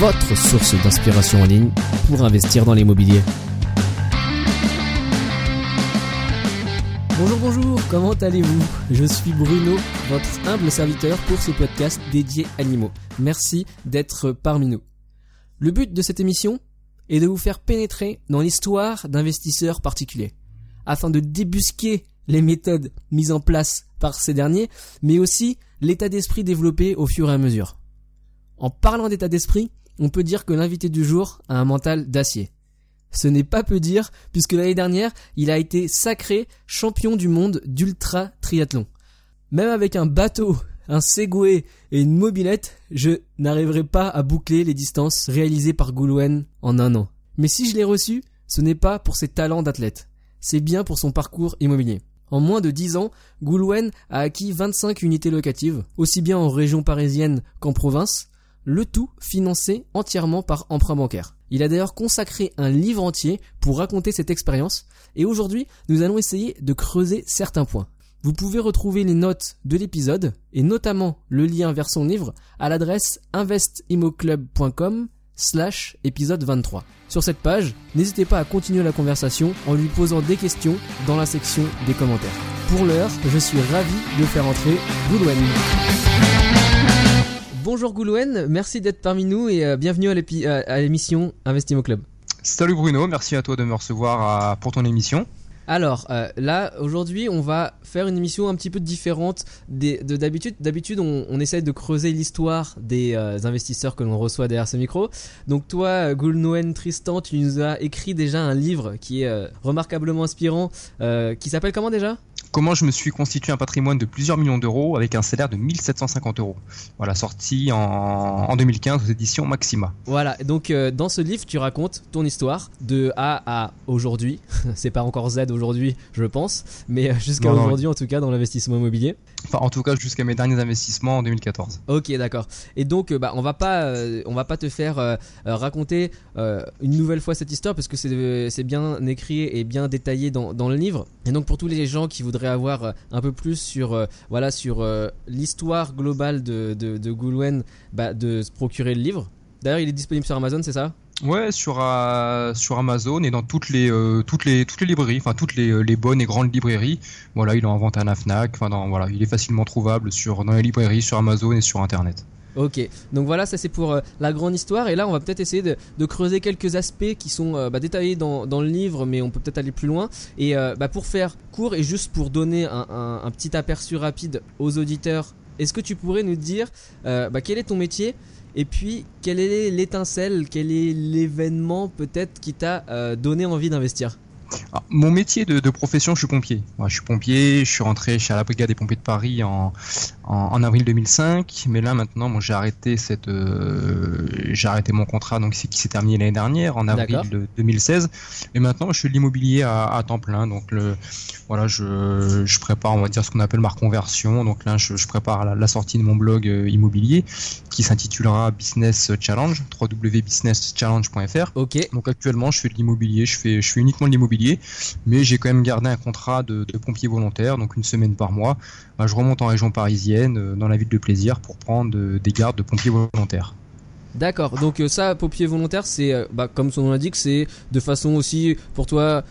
votre source d'inspiration en ligne pour investir dans l'immobilier. Bonjour, bonjour, comment allez-vous? Je suis Bruno, votre humble serviteur pour ce podcast dédié animaux. Merci d'être parmi nous. Le but de cette émission est de vous faire pénétrer dans l'histoire d'investisseurs particuliers, afin de débusquer les méthodes mises en place par ces derniers, mais aussi l'état d'esprit développé au fur et à mesure. En parlant d'état d'esprit, on peut dire que l'invité du jour a un mental d'acier. Ce n'est pas peu dire, puisque l'année dernière, il a été sacré champion du monde d'ultra triathlon. Même avec un bateau, un Segway et une mobilette, je n'arriverai pas à boucler les distances réalisées par Goulwen en un an. Mais si je l'ai reçu, ce n'est pas pour ses talents d'athlète. C'est bien pour son parcours immobilier. En moins de 10 ans, Goulwen a acquis 25 unités locatives, aussi bien en région parisienne qu'en province, le tout financé entièrement par emprunt bancaire. Il a d'ailleurs consacré un livre entier pour raconter cette expérience, et aujourd'hui nous allons essayer de creuser certains points. Vous pouvez retrouver les notes de l'épisode, et notamment le lien vers son livre, à l'adresse investimoclub.com slash épisode 23. Sur cette page, n'hésitez pas à continuer la conversation en lui posant des questions dans la section des commentaires. Pour l'heure, je suis ravi de faire entrer Goodwin. Bonjour Goulouen, merci d'être parmi nous et euh, bienvenue à l'émission Investimo Club. Salut Bruno, merci à toi de me recevoir pour ton émission. Alors euh, là, aujourd'hui, on va faire une émission un petit peu différente de d'habitude. D'habitude, on, on, essaie de creuser l'histoire des euh, investisseurs que l'on reçoit derrière ce micro. Donc toi, Goulnoen Tristan, tu nous as écrit déjà un livre qui est remarquablement inspirant, qui s'appelle comment déjà? Comment je me suis constitué un patrimoine de plusieurs millions d'euros avec un salaire de 1750 euros. Voilà, sorti en, 2015 aux éditions Maxima. Voilà, donc euh, dans ce livre, tu racontes ton histoire de A à aujourd'hui. C'est pas encore Z aujourd'hui, je pense, mais euh, jusqu'à aujourd'hui en tout cas dans l'investissement immobilier. Enfin, en tout cas jusqu'à mes derniers investissements en 2014. Ok, d'accord. Et donc, euh, bah, on va pas, on va pas te faire raconter une nouvelle fois cette histoire parce que c'est bien écrit et bien détaillé dans, dans le livre. Et donc, pour tous les gens qui voudraient avoir euh, un peu plus sur, euh, voilà, sur euh, l'histoire globale de, de, de Goulwen, bah, de se procurer le livre. D'ailleurs, il est disponible sur Amazon, c'est ça? Ouais, sur sur Amazon et dans toutes les toutes les toutes les librairies, enfin toutes les, bonnes et grandes librairies. Voilà, il est en vente à la. Enfin, voilà, il est facilement trouvable sur dans les librairies, sur Amazon et sur Internet. Ok, donc voilà, ça c'est pour euh, la grande histoire. Et là, on va peut-être essayer de, creuser quelques aspects qui sont euh, bah, détaillés dans, le livre, mais on peut peut-être aller plus loin. Et euh, bah, pour faire court et juste pour donner un, petit aperçu rapide aux auditeurs, est-ce que tu pourrais nous dire bah, quel est ton métier? Et puis quelle est l'étincelle, quel est l'événement peut-être qui t'a donné envie d'investir? Mon métier de, profession, je suis pompier. je suis pompier, je suis rentré chez la brigade des pompiers de Paris en, en, avril 2005, mais là maintenant, bon, j'ai arrêté cette, euh, j'ai arrêté mon contrat donc qui s'est terminé l'année dernière en avril de 2016, et maintenant je fais de l'immobilier à, temps plein. Donc le, voilà, je, je, prépare, on va dire ce qu'on appelle ma reconversion. Donc là, je, je prépare la, sortie de mon blog euh, immobilier qui s'intitulera Business Challenge, www.businesschallenge.fr. Ok. Donc actuellement, je fais de l'immobilier, je fais, je fais uniquement de l'immobilier mais j'ai quand même gardé un contrat de, pompier volontaire, donc une semaine par mois. Bah, je remonte en région parisienne, euh, dans la ville de Plaisir, pour prendre euh, des gardes de pompiers volontaires. D'accord, donc euh, ça, pompier volontaire, c'est, bah, comme son nom l'indique, c'est de façon aussi pour toi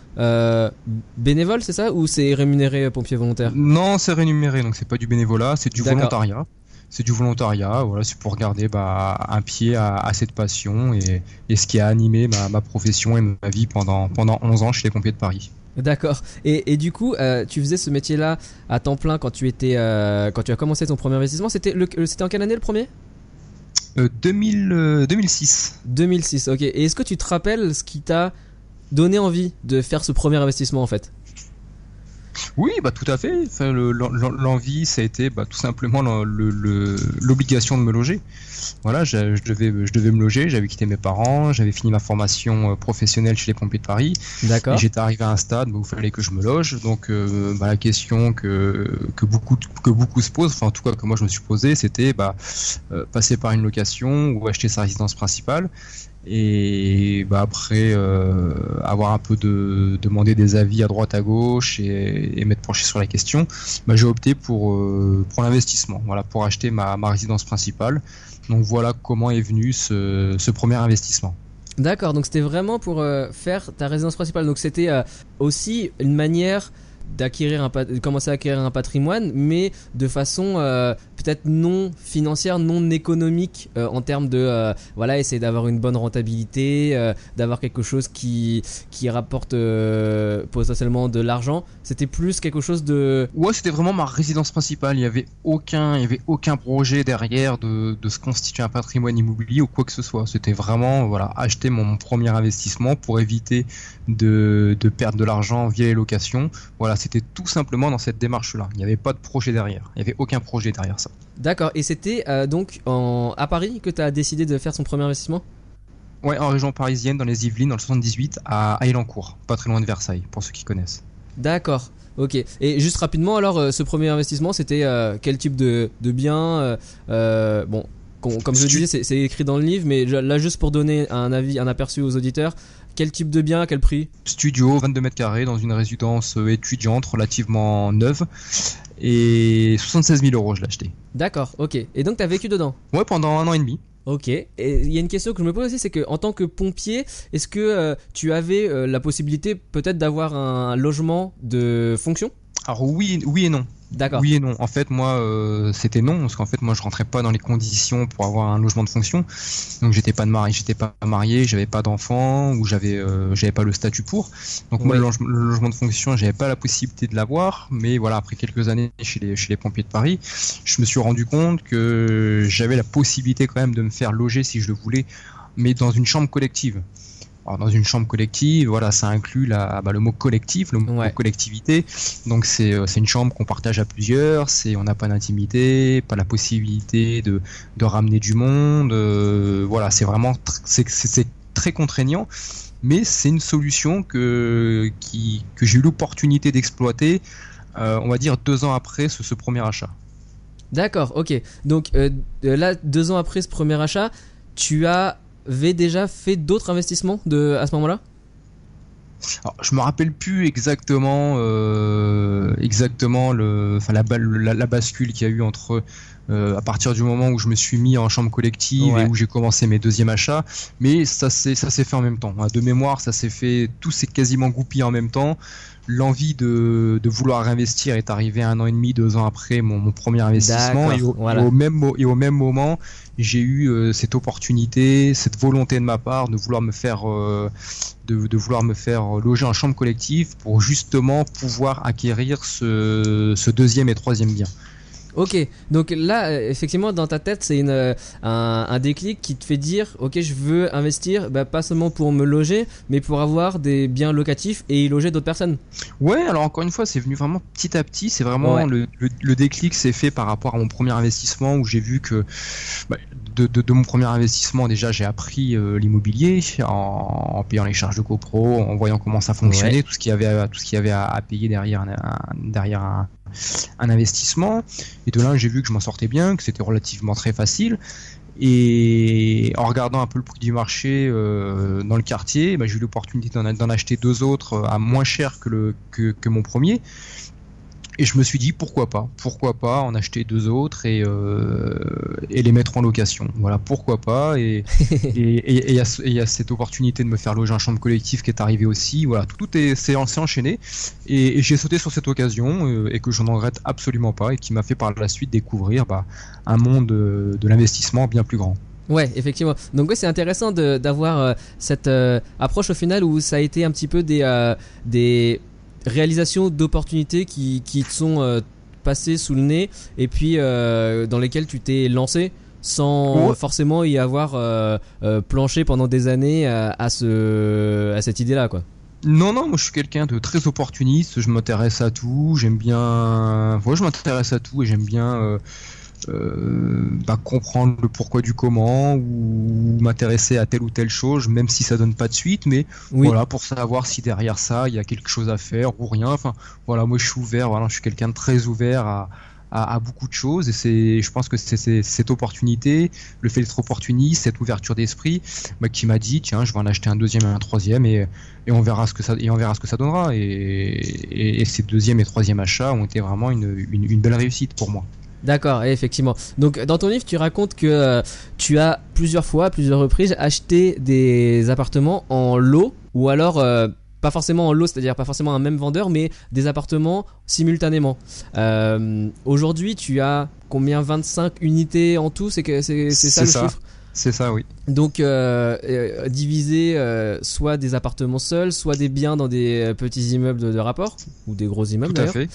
bénévole, c'est ça? Ou c'est rémunéré pompier volontaire? Non, c'est rémunéré, donc c'est pas du bénévolat, c'est du volontariat c'est du volontariat. Voilà, c'est pour garder bah, un pied à, cette passion et, ce qui a animé ma, profession et ma vie pendant, pendant 11 ans chez les pompiers de Paris. D'accord. Et, du coup, euh, tu faisais ce métier-là à temps plein quand tu étais, euh, quand tu as commencé ton premier investissement. C'était c'était en quelle année le premier? 2000, 2006. 2006. Ok. Et est-ce que tu te rappelles ce qui t'a donné envie de faire ce premier investissement en fait? Oui, bah tout à fait. L'envie, ça a été bah, tout simplement le- le- l'obligation de me loger. Voilà, je, je devais, je devais me loger. J'avais quitté mes parents, j'avais fini ma formation euh, professionnelle chez les pompiers de Paris. Et D'accord. j'étais arrivé à un stade où il fallait que je me loge. Donc euh, bah, la question que, que, beaucoup, que beaucoup se posent, enfin en tout cas que moi je me suis posé, c'était bah, euh, passer par une location ou acheter sa résidence principale. Et bah, après euh, avoir un peu de demander des avis à droite à gauche et, et m'être penché sur la question, bah, j'ai opté pour, euh, pour l'investissement, voilà, pour acheter ma, ma résidence principale. Donc voilà comment est venu ce, premier investissement. D'accord, donc c'était vraiment pour euh, faire ta résidence principale. Donc c'était aussi une manière d'acquérir un commencer à acquérir un patrimoine, mais de façon euh, peut-être non financière, non économique euh, en termes de euh, voilà essayer d'avoir une bonne rentabilité, d'avoir quelque chose qui qui rapporte potentiellement de l'argent. C'était plus quelque chose de Ouais, c'était vraiment ma résidence principale. Il y avait aucun, il y avait aucun projet derrière de, de se constituer un patrimoine immobilier ou quoi que ce soit. C'était vraiment, voilà, acheter mon premier investissement pour éviter de, de perdre de l'argent via les locations. Voilà, c'était tout simplement dans cette démarche-là. Il n'y avait pas de projet derrière. Il n'y avait aucun projet derrière ça. d'accord. Et c'était euh, donc en, à Paris que tu as décidé de faire son premier investissement? Ouais, en région parisienne, dans les Yvelines, dans le 78, à Elancourt, pas très loin de Versailles, pour ceux qui connaissent. D'accord. Ok. Et juste rapidement, alors, euh, ce premier investissement, c'était euh, quel type de, de bien euh, Bon, com- comme je le disais, c'est- écrit dans le livre, mais là, juste pour donner un avis, un aperçu aux auditeurs, quel type de bien, à quel prix? Studio, 22 mètres carrés, dans une résidence euh, étudiante relativement neuve. Et 76 000 euros, je l'ai acheté. D'accord, ok. Et donc, tu as vécu dedans? Ouais, pendant un an et demi. Ok. Et il y a une question que je me pose aussi, c'est que en tant que pompier, est-ce que euh, tu avais euh, la possibilité peut-être d'avoir un logement de fonction? Alors oui, oui et non. D'accord. Oui et non. En fait, moi, euh, c'était non, parce qu'en fait, moi, je rentrais pas dans les conditions pour avoir un logement de fonction. Donc, j'étais pas de mari, j'étais pas marié, j'avais pas d'enfant, ou j'avais, euh, j'avais pas le statut pour. Donc, moi, le, loge- le logement de fonction, j'avais pas la possibilité de l'avoir. Mais voilà, après quelques années chez les, chez les pompiers de Paris, je me suis rendu compte que j'avais la possibilité quand même de me faire loger si je le voulais, mais dans une chambre collective. Alors, dans une chambre collective, voilà, ça inclut la, bah, le mot collectif, le mot Ouais. collectivité. Donc c'est euh, c'est une chambre qu'on partage à plusieurs, c'est on n'a pas d'intimité, pas la possibilité de, de ramener du monde. euh, voilà, c'est vraiment tr- c'est très contraignant, mais c'est une solution que qui que j'ai eu l'opportunité d'exploiter. euh, on va dire deux ans après ce, ce premier achat. D'accord, ok. Donc euh, là, deux ans après ce premier achat, tu avais déjà fait d'autres investissements de, à ce moment-là? Alors, je me rappelle plus exactement, euh, exactement le, enfin la, balle- la, la bascule qu'il y a eu entre euh, à partir du moment où je me suis mis en chambre collective Ouais. et où j'ai commencé mes deuxièmes achats, mais ça s'est ça s'est fait en même temps. hein. De mémoire, ça s'est fait, tout s'est quasiment goupillé en même temps. L'envie de, de vouloir investir est arrivée un an et demi, deux ans après mon, mon premier investissement et au, voilà. et au même mo- et au même moment, j'ai eu euh, cette opportunité, cette volonté de ma part de vouloir me faire euh, de, de vouloir me faire loger en chambre collective pour justement pouvoir acquérir ce, ce deuxième et troisième bien. Ok, donc là, euh, effectivement, dans ta tête, c'est euh, un, un déclic qui te fait dire, ok, je veux investir, bah, pas seulement pour me loger, mais pour avoir des biens locatifs et y loger d'autres personnes. Ouais, alors encore une fois, c'est venu vraiment petit à petit. C'est vraiment Ouais. le, le, le déclic s'est fait par rapport à mon premier investissement où j'ai vu que bah, de, de, de mon premier investissement déjà j'ai appris euh, l'immobilier en, en payant les charges de copro, en voyant comment ça fonctionnait, Ouais. tout ce qu'il y avait à, tout ce qu'il y avait à, à payer derrière un, un- derrière un, un investissement. Et de là j'ai vu que je m'en sortais bien, que c'était relativement très facile. Et en regardant un peu le prix du marché euh, dans le quartier, bah, j'ai eu l'opportunité d'en acheter deux autres euh, à moins cher que, le, que, que mon premier. Et je me suis dit pourquoi pas, pourquoi pas en acheter deux autres et, euh, et les mettre en location. Voilà, pourquoi pas. Et il y, a y cette opportunité de me faire loger en chambre collective qui est arrivée aussi. Voilà, tout, tout est c'est en- c'est enchaîné. Et, et j'ai sauté sur cette occasion euh, et que je n'en regrette absolument pas et qui m'a fait par la suite découvrir bah, un monde euh, de l'investissement bien plus grand. Ouais, effectivement. Donc ouais, c'est intéressant de- d'avoir euh, cette euh, approche au final où ça a été un petit peu des, euh, des réalisations d'opportunités qui, qui te sont euh, passées sous le nez et puis euh, dans lesquelles tu t'es lancé sans Ouais. forcément y avoir euh, planché pendant des années à, ce, à cette idée-là, quoi. Non, non, moi je suis quelqu'un de très opportuniste, je m'intéresse à tout, j'aime bien... Ouais, je m'intéresse à tout et j'aime bien... Euh, bah, comprendre le pourquoi du comment ou m'intéresser à telle ou telle chose, même si ça donne pas de suite, mais voilà pour savoir si derrière ça il y a quelque chose à faire ou rien. Enfin voilà, moi je suis ouvert, voilà, je suis quelqu'un de très ouvert à, à, beaucoup de choses et c'est je pense que c'est cette opportunité le fait d'être opportuniste cette ouverture d'esprit bah, qui m'a dit tiens je vais en acheter un deuxième et un troisième et, et on verra ce que ça et on verra ce que ça donnera. Et, et, ces deuxième et troisième achats ont été vraiment une, une, belle réussite pour moi D'accord, effectivement. Donc dans ton livre, tu racontes que euh, tu as plusieurs fois, à plusieurs reprises, acheté des appartements en lot ou alors euh, pas forcément en lot, c'est-à-dire pas forcément un même vendeur, mais des appartements simultanément. Euh, aujourd'hui, tu as combien 25 unités en tout? C'est c'est ça le chiffre? C'est ça, oui. Donc, euh, euh diviser euh, soit des appartements seuls, soit des biens dans des petits immeubles de, rapport, ou des gros immeubles Tout à fait.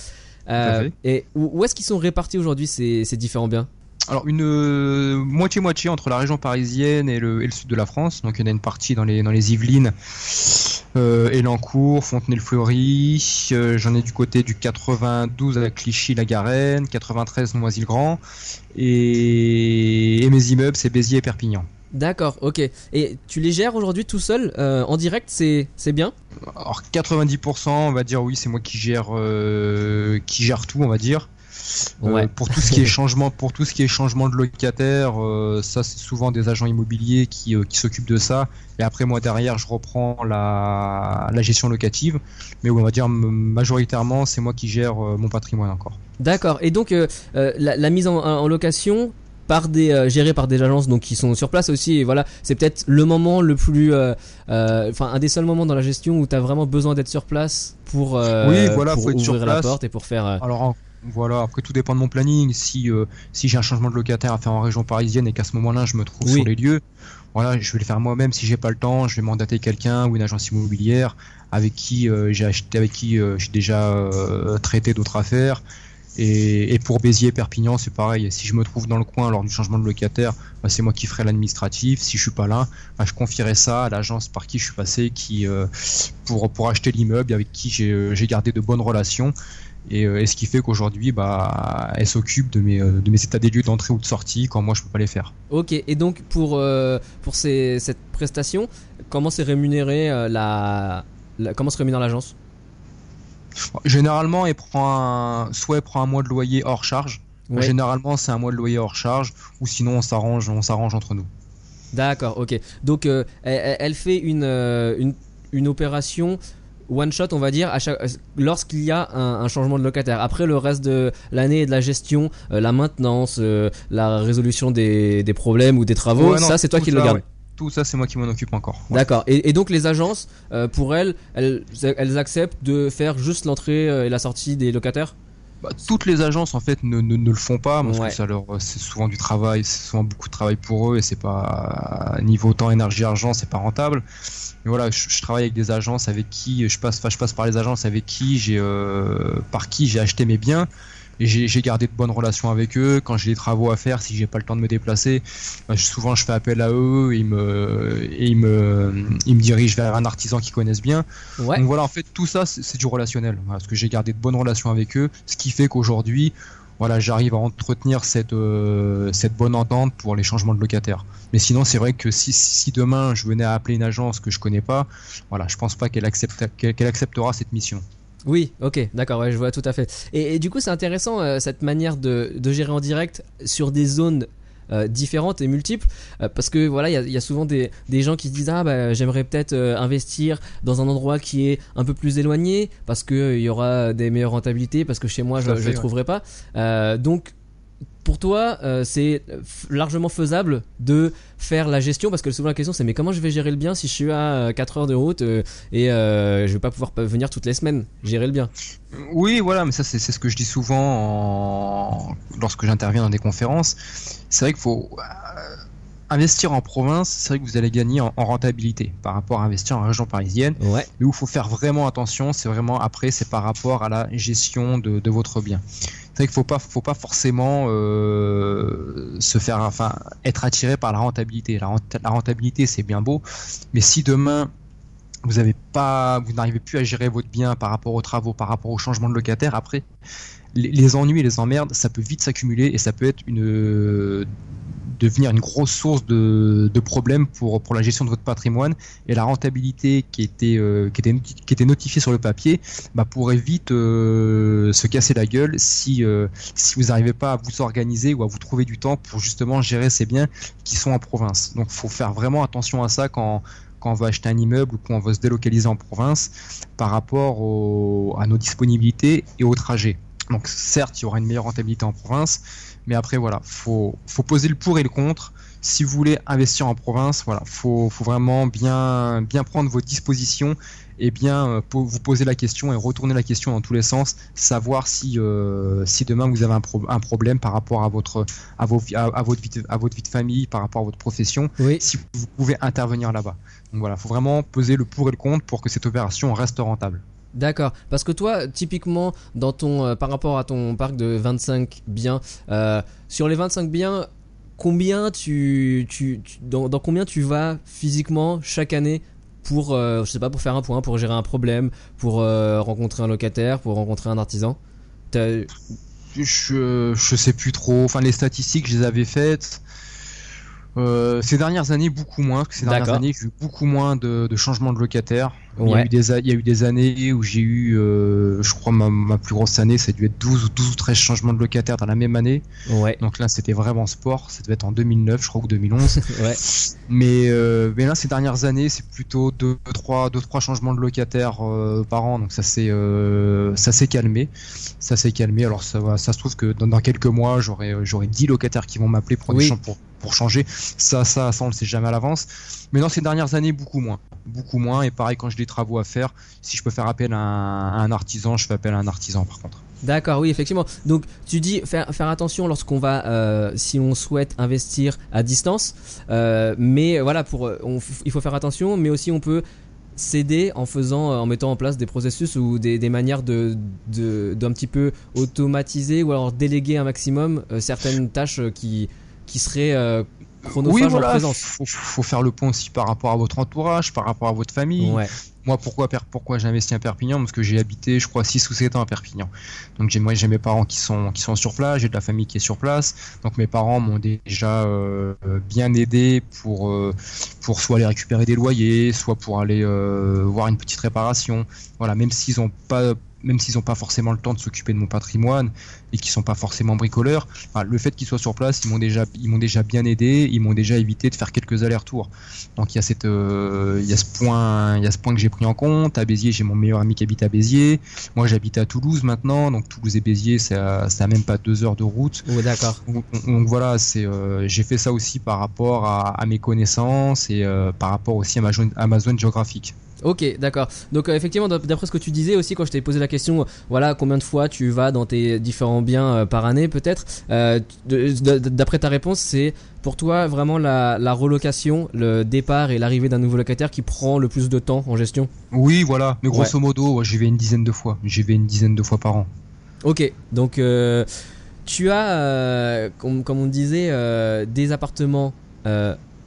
Et où, où est-ce qu'ils sont répartis aujourd'hui ces, ces différents biens? Alors une euh, moitié-moitié entre la région parisienne et le, sud de la France. Donc il y en a une partie dans les, dans les Yvelines, euh, Elancourt, Fontenay-le-Fleury. Euh, j'en ai du côté du 92 à Clichy-la-Garenne, 93 Noisy-le-Grand. Et, mes immeubles, c'est Béziers et Perpignan. D'accord, ok. Et tu les gères aujourd'hui tout seul en direct, c'est bien? Alors 90%, on va dire oui, c'est moi qui gère qui gère tout, on va dire. Euh, pour tout ce qui est changement, pour tout ce qui est changement de locataire, euh, ça c'est souvent des agents immobiliers qui, euh, qui s'occupent de ça. Et après moi derrière, je reprends la, la gestion locative. Mais on va dire majoritairement, c'est moi qui gère mon patrimoine encore. D'accord. Et donc la, la, mise en, en location, par des gérés par des agences donc qui sont sur place aussi et voilà c'est peut-être le moment le plus enfin un des seuls moments dans la gestion où tu as vraiment besoin d'être sur place pour oui voilà pour ouvrir sur la porte et pour faire alors voilà, après tout dépend de mon planning. Si, euh, si j'ai un changement de locataire à faire en région parisienne et qu'à ce moment-là je me trouve sur les lieux, voilà, je vais le faire moi-même. Si j'ai pas le temps, je vais mandater quelqu'un ou une agence immobilière avec qui euh, j'ai acheté, avec qui euh, j'ai déjà traité d'autres affaires. Et, pour Béziers Perpignan, c'est pareil. Si je me trouve dans le coin lors du changement de locataire, bah, c'est moi qui ferai l'administratif. Si je suis pas là, bah, je confierai ça à l'agence par qui je suis passé, qui pour pour acheter l'immeuble, avec qui j'ai gardé de bonnes relations euh, et, ce qui fait qu'aujourd'hui, bah, elle s'occupe de mes, euh, de mes états des lieux d'entrée ou de sortie quand moi je peux pas les faire. Ok, et donc pour, euh, pour cette prestation, comment c'est rémunéré la, comment se rémunère l'agence? Généralement, elle prend un, soit elle prend un mois de loyer hors charge. Généralement, c'est un mois de loyer hors charge, ou sinon on s'arrange, on s'arrange entre nous. D'accord, ok. Donc elle, elle, fait une, une, une opération one shot, on va dire, lorsqu'il y a un, changement de locataire. Après le reste de l'année et de la gestion, euh, la maintenance, euh, la résolution des, problèmes ou des travaux, ça c'est toi qui le gardes. Tout ça, c'est moi qui m'en occupe encore. D'accord. Et, donc les agences, euh, pour elles, elles, acceptent de faire juste l'entrée et la sortie des locataires? Bah, toutes les agences en fait ne, le font pas parce que ça leur c'est souvent du travail, c'est souvent beaucoup de travail pour eux et c'est pas niveau temps, énergie, argent, c'est pas rentable. Mais voilà, je, travaille avec des agences avec qui je passe, je passe par les agences avec qui j'ai euh, par qui j'ai acheté mes biens et j'ai gardé de bonnes relations avec eux. Quand j'ai des travaux à faire, si j'ai pas le temps de me déplacer, bah, souvent je fais appel à eux et ils me, et ils me, ils me dirigent vers un artisan qu'ils connaissent bien. Donc voilà, en fait, tout ça, c'est du relationnel. parce que j'ai gardé de bonnes relations avec eux, ce qui fait qu'aujourd'hui, voilà, j'arrive à entretenir cette, euh, cette bonne entente pour les changements de locataires. Mais sinon, c'est vrai que si, si, demain je venais à appeler une agence que je connais pas, voilà, je pense pas qu'elle accepte, qu'elle acceptera cette mission. Oui, ok, d'accord, ouais, je vois tout à fait. Et, du coup, c'est intéressant euh, cette manière de, de, gérer en direct sur des zones euh, différentes et multiples euh, parce que voilà il y, a, souvent des, des, gens qui se disent ah bah j'aimerais peut-être investir dans un endroit qui est un peu plus éloigné parce que il y aura des meilleures rentabilités parce que chez moi je ne les trouverai pas donc pour toi, euh, c'est largement faisable de faire la gestion parce que souvent la question c'est mais comment je vais gérer le bien si je suis à 4 euh, heures de route euh, et je vais pas pouvoir venir toutes les semaines gérer le bien? Oui, voilà, mais ça c'est ce que je dis souvent lorsque j'interviens dans des conférences. C'est vrai qu'il faut investir en province, c'est vrai que vous allez gagner en, rentabilité par rapport à investir en région parisienne. Ouais. Mais où il faut faire vraiment attention, c'est vraiment après, c'est par rapport à la gestion de, de votre bien. C'est vrai qu'il faut pas, faut pas forcément euh, se faire, enfin, être attiré par la rentabilité. La, rentabilité, c'est bien beau, mais si demain vous pas, vous n'arrivez plus à gérer votre bien par rapport aux travaux, par rapport au changement de locataire. Après, les, ennuis et les emmerdes, ça peut vite s'accumuler et ça peut être une devenir une grosse source de, problèmes pour, pour la gestion de votre patrimoine et la rentabilité qui était, euh, qui était, qui était notifiée sur le papier bah, pourrait vite euh, se casser la gueule si, euh, si vous n'arrivez pas à vous organiser ou à vous trouver du temps pour justement gérer ces biens qui sont en province. Donc il faut faire vraiment attention à ça quand, quand on veut acheter un immeuble ou quand on veut se délocaliser en province par rapport à nos disponibilités et au trajet. Donc certes, il y aura une meilleure rentabilité en province, mais après, voilà, faut, faut poser le pour et le contre. Si vous voulez investir en province, voilà, faut, faut vraiment bien, bien prendre vos dispositions et bien euh, vous poser la question et retourner la question dans tous les sens, savoir si, euh, si demain vous avez un, un, problème par rapport à votre, à, vos, à, votre vie de, à votre vie de famille, par rapport à votre profession, si vous pouvez intervenir là-bas. Donc voilà, faut vraiment peser le pour et le contre pour que cette opération reste rentable. D'accord. Parce que toi, typiquement, dans ton, euh, par rapport à ton parc de 25 biens, euh, sur les 25 biens, combien tu, tu, dans, combien tu vas physiquement chaque année pour, euh, je sais pas, pour faire un point, pour gérer un problème, pour rencontrer un locataire, pour rencontrer un artisan? Je, je sais plus trop. Enfin, les statistiques, je les avais faites. Euh, ces dernières années, beaucoup moins. Parce que ces dernières années, j'ai eu beaucoup moins de, de changements de locataires. Il, y a eu des, il y a eu des années où j'ai eu, euh, je crois, ma, ma, plus grosse année, ça a dû être 12 ou 12 ou 13 changements de locataires dans la même année. Ouais. Donc là, c'était vraiment sport. Ça devait être en 2009, je crois, ou 2011. ouais. mais, euh, mais là, ces dernières années, c'est plutôt 2 trois, deux, trois changements de locataires euh, par an. Donc ça s'est euh, ça s'est calmé. Ça s'est calmé. Alors ça, ça se trouve que dans, dans quelques mois, j'aurai j'aurai 10 locataires qui vont m'appeler pour, oui. pour, pour changer. Ça, ça, ça, on le sait jamais à l'avance. Mais dans ces dernières années, beaucoup moins. Beaucoup moins. Et pareil, quand j'ai des travaux à faire, si je peux faire appel à un, artisan, je fais appel à un artisan par contre. D'accord, oui, effectivement. Donc, tu dis faire, faire attention lorsqu'on va, euh, si on souhaite investir à distance. Euh, mais voilà, pour, il faut faire attention, mais aussi on peut s'aider en faisant, en mettant en place des processus ou des, des manières de, d'un petit peu automatiser ou alors déléguer un maximum euh, certaines tâches qui, qui serait euh, chronophage oui, en présence. Faut, faut faire le point aussi par rapport à votre entourage, par rapport à votre famille. Moi, pourquoi, pourquoi j'ai investi à Perpignan? Parce que j'ai habité, je crois, 6 ou 7 ans à Perpignan. Donc, j'ai, moi, j'ai mes parents qui sont, qui sont sur place, j'ai de la famille qui est sur place. Donc, mes parents m'ont déjà euh, bien aidé pour, euh, pour soit aller récupérer des loyers, soit pour aller euh, voir une petite réparation. Voilà, même s'ils n'ont pas même s'ils n'ont pas forcément le temps de s'occuper de mon patrimoine et qui sont pas forcément bricoleurs, le fait qu'ils soient sur place, ils m'ont déjà, ils m'ont déjà bien aidé, ils m'ont déjà évité de faire quelques allers-retours. Donc il y a cette, euh, il y a ce point, il y a ce point que j'ai pris en compte. À Béziers, j'ai mon meilleur ami qui habite à Béziers. Moi, j'habite à Toulouse maintenant, donc Toulouse et Béziers, c'est à, même pas deux heures de route. Oui, d'accord. Donc, voilà, c'est, euh, j'ai fait ça aussi par rapport à, mes connaissances et euh, par rapport aussi à ma, à ma zone géographique. Ok, d'accord. Donc euh, effectivement, d'après ce que tu disais aussi quand je t'ai posé la question, voilà, combien de fois tu vas dans tes différents biens euh, par année peut-être. Euh, d'après ta réponse, c'est pour toi vraiment la, relocation, le départ et l'arrivée d'un nouveau locataire qui prend le plus de temps en gestion? Oui, voilà. Mais grosso modo, j'y vais une dizaine de fois. J'y vais une dizaine de fois par an. Ok, donc tu as, comme, comme, on disait, des appartements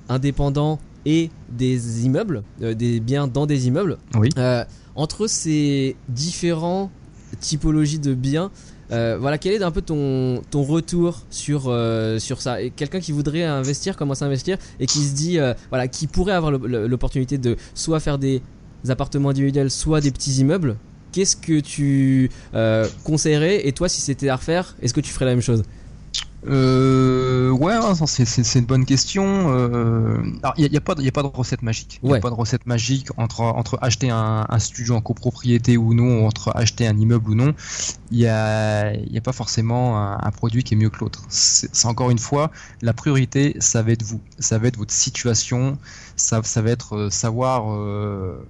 indépendants et des immeubles, euh, des biens dans des immeubles. Oui. Euh, entre ces différents typologies de biens, euh, voilà, quel est un peu ton, ton retour sur, sur ça Et quelqu'un qui voudrait investir, commencer à investir et qui se dit, voilà, qui pourrait avoir l'opportunité de soit faire des appartements individuels, soit des petits immeubles, qu'est-ce que tu conseillerais Et toi, si c'était à refaire, est-ce que tu ferais la même chose euh, ouais, c'est une bonne question. Euh, il n'y a, pas de, a pas de recette magique. Il n'y a pas de recette magique entre, entre acheter un, studio en copropriété ou non, entre acheter un immeuble ou non. Il n'y a, y a pas forcément un, produit qui est mieux que l'autre. C'est encore une fois, la priorité, ça va être vous. Ça va être votre situation. Ça, ça va être euh, savoir. Euh,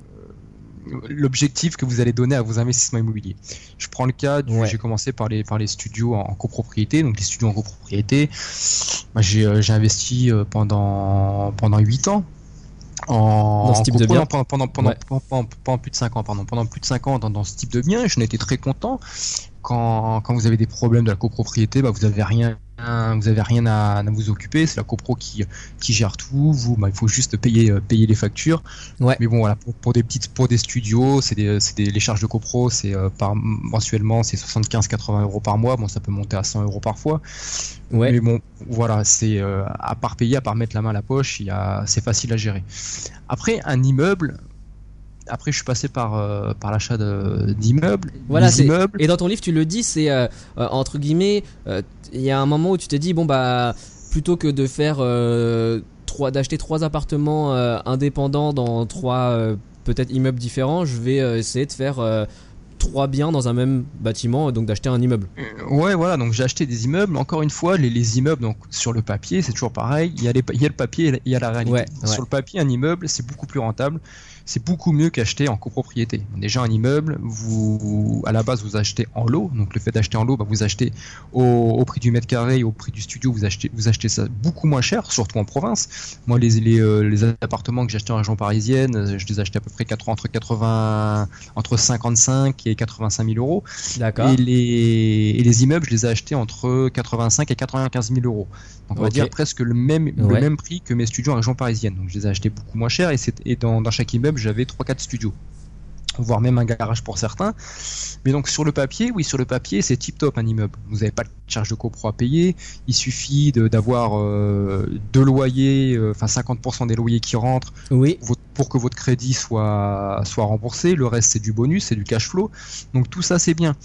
l'objectif que vous allez donner à vos investissements immobiliers. Je prends le cas, du, j'ai commencé par les, par les studios en, copropriété. Donc les studios en copropriété, j'ai, euh, j'ai investi euh, pendant, pendant 8 ans. En, dans ce type de bien pendant, pendant, pendant, plus de 5 ans pardon pendant plus de 5 ans dans, dans ce type de bien je n'étais très content quand, quand vous avez des problèmes de la copropriété bah vous avez rien vous avez rien à, vous occuper. C'est la copro qui, qui gère tout. Vous, bah, il faut juste payer, euh, payer les factures. Ouais. Mais bon, voilà, pour, des petites, pour des studios, c'est des, des, les charges de copro, c'est euh, par mensuellement, c'est 75-80 euros par mois. Bon, ça peut monter à 100 euros parfois. Ouais. Mais bon, voilà, c'est euh, à part payer, à part mettre la main à la poche, c'est facile à gérer. Après, un immeuble, après, je suis passé par, euh, par l'achat d'immeubles. Voilà. Et dans ton livre, tu le dis, c'est euh, entre guillemets, il y a un moment où tu t'es dit, bon, bah, plutôt que de faire trois, d'acheter trois appartements indépendants dans trois peut-être immeubles différents, je vais essayer de faire trois biens dans un même bâtiment, donc d'acheter un immeuble. Ouais, voilà, donc j'ai acheté des immeubles. Encore une fois, les, les immeubles, donc sur le papier, c'est toujours pareil. Il y, a les, il y a le papier et il y a la réalité. Sur le papier, un immeuble, c'est beaucoup plus rentable c'est beaucoup mieux qu'acheter en copropriété. Déjà un immeuble, vous à la base vous achetez en lot, donc le fait d'acheter en lot, bah, vous achetez au, prix du mètre carré, au prix du studio, vous achetez vous achetez ça beaucoup moins cher, surtout en province. Moi les les, euh, les appartements que j'ai achetés en région parisienne, euh, je les achetais à peu près 4, entre 80 entre 55 et 85 000 euros. D'accord. Et les et les immeubles, je les ai achetés entre 85 et 95 000 euros. Donc on va dire presque le même le même prix que mes studios en région parisienne. Donc je les ai achetés beaucoup moins cher et, et dans, dans chaque immeuble j'avais 3-4 studios voire même un garage pour certains. Mais donc sur le papier, oui, sur le papier, c'est tip top un immeuble. Vous n'avez pas de charge de copro à payer. Il suffit d'avoir euh, deux loyers, euh, enfin 50% des loyers qui rentrent oui. pour que votre crédit soit, soit remboursé. Le reste, c'est du bonus, c'est du cash flow. Donc tout ça, c'est bien.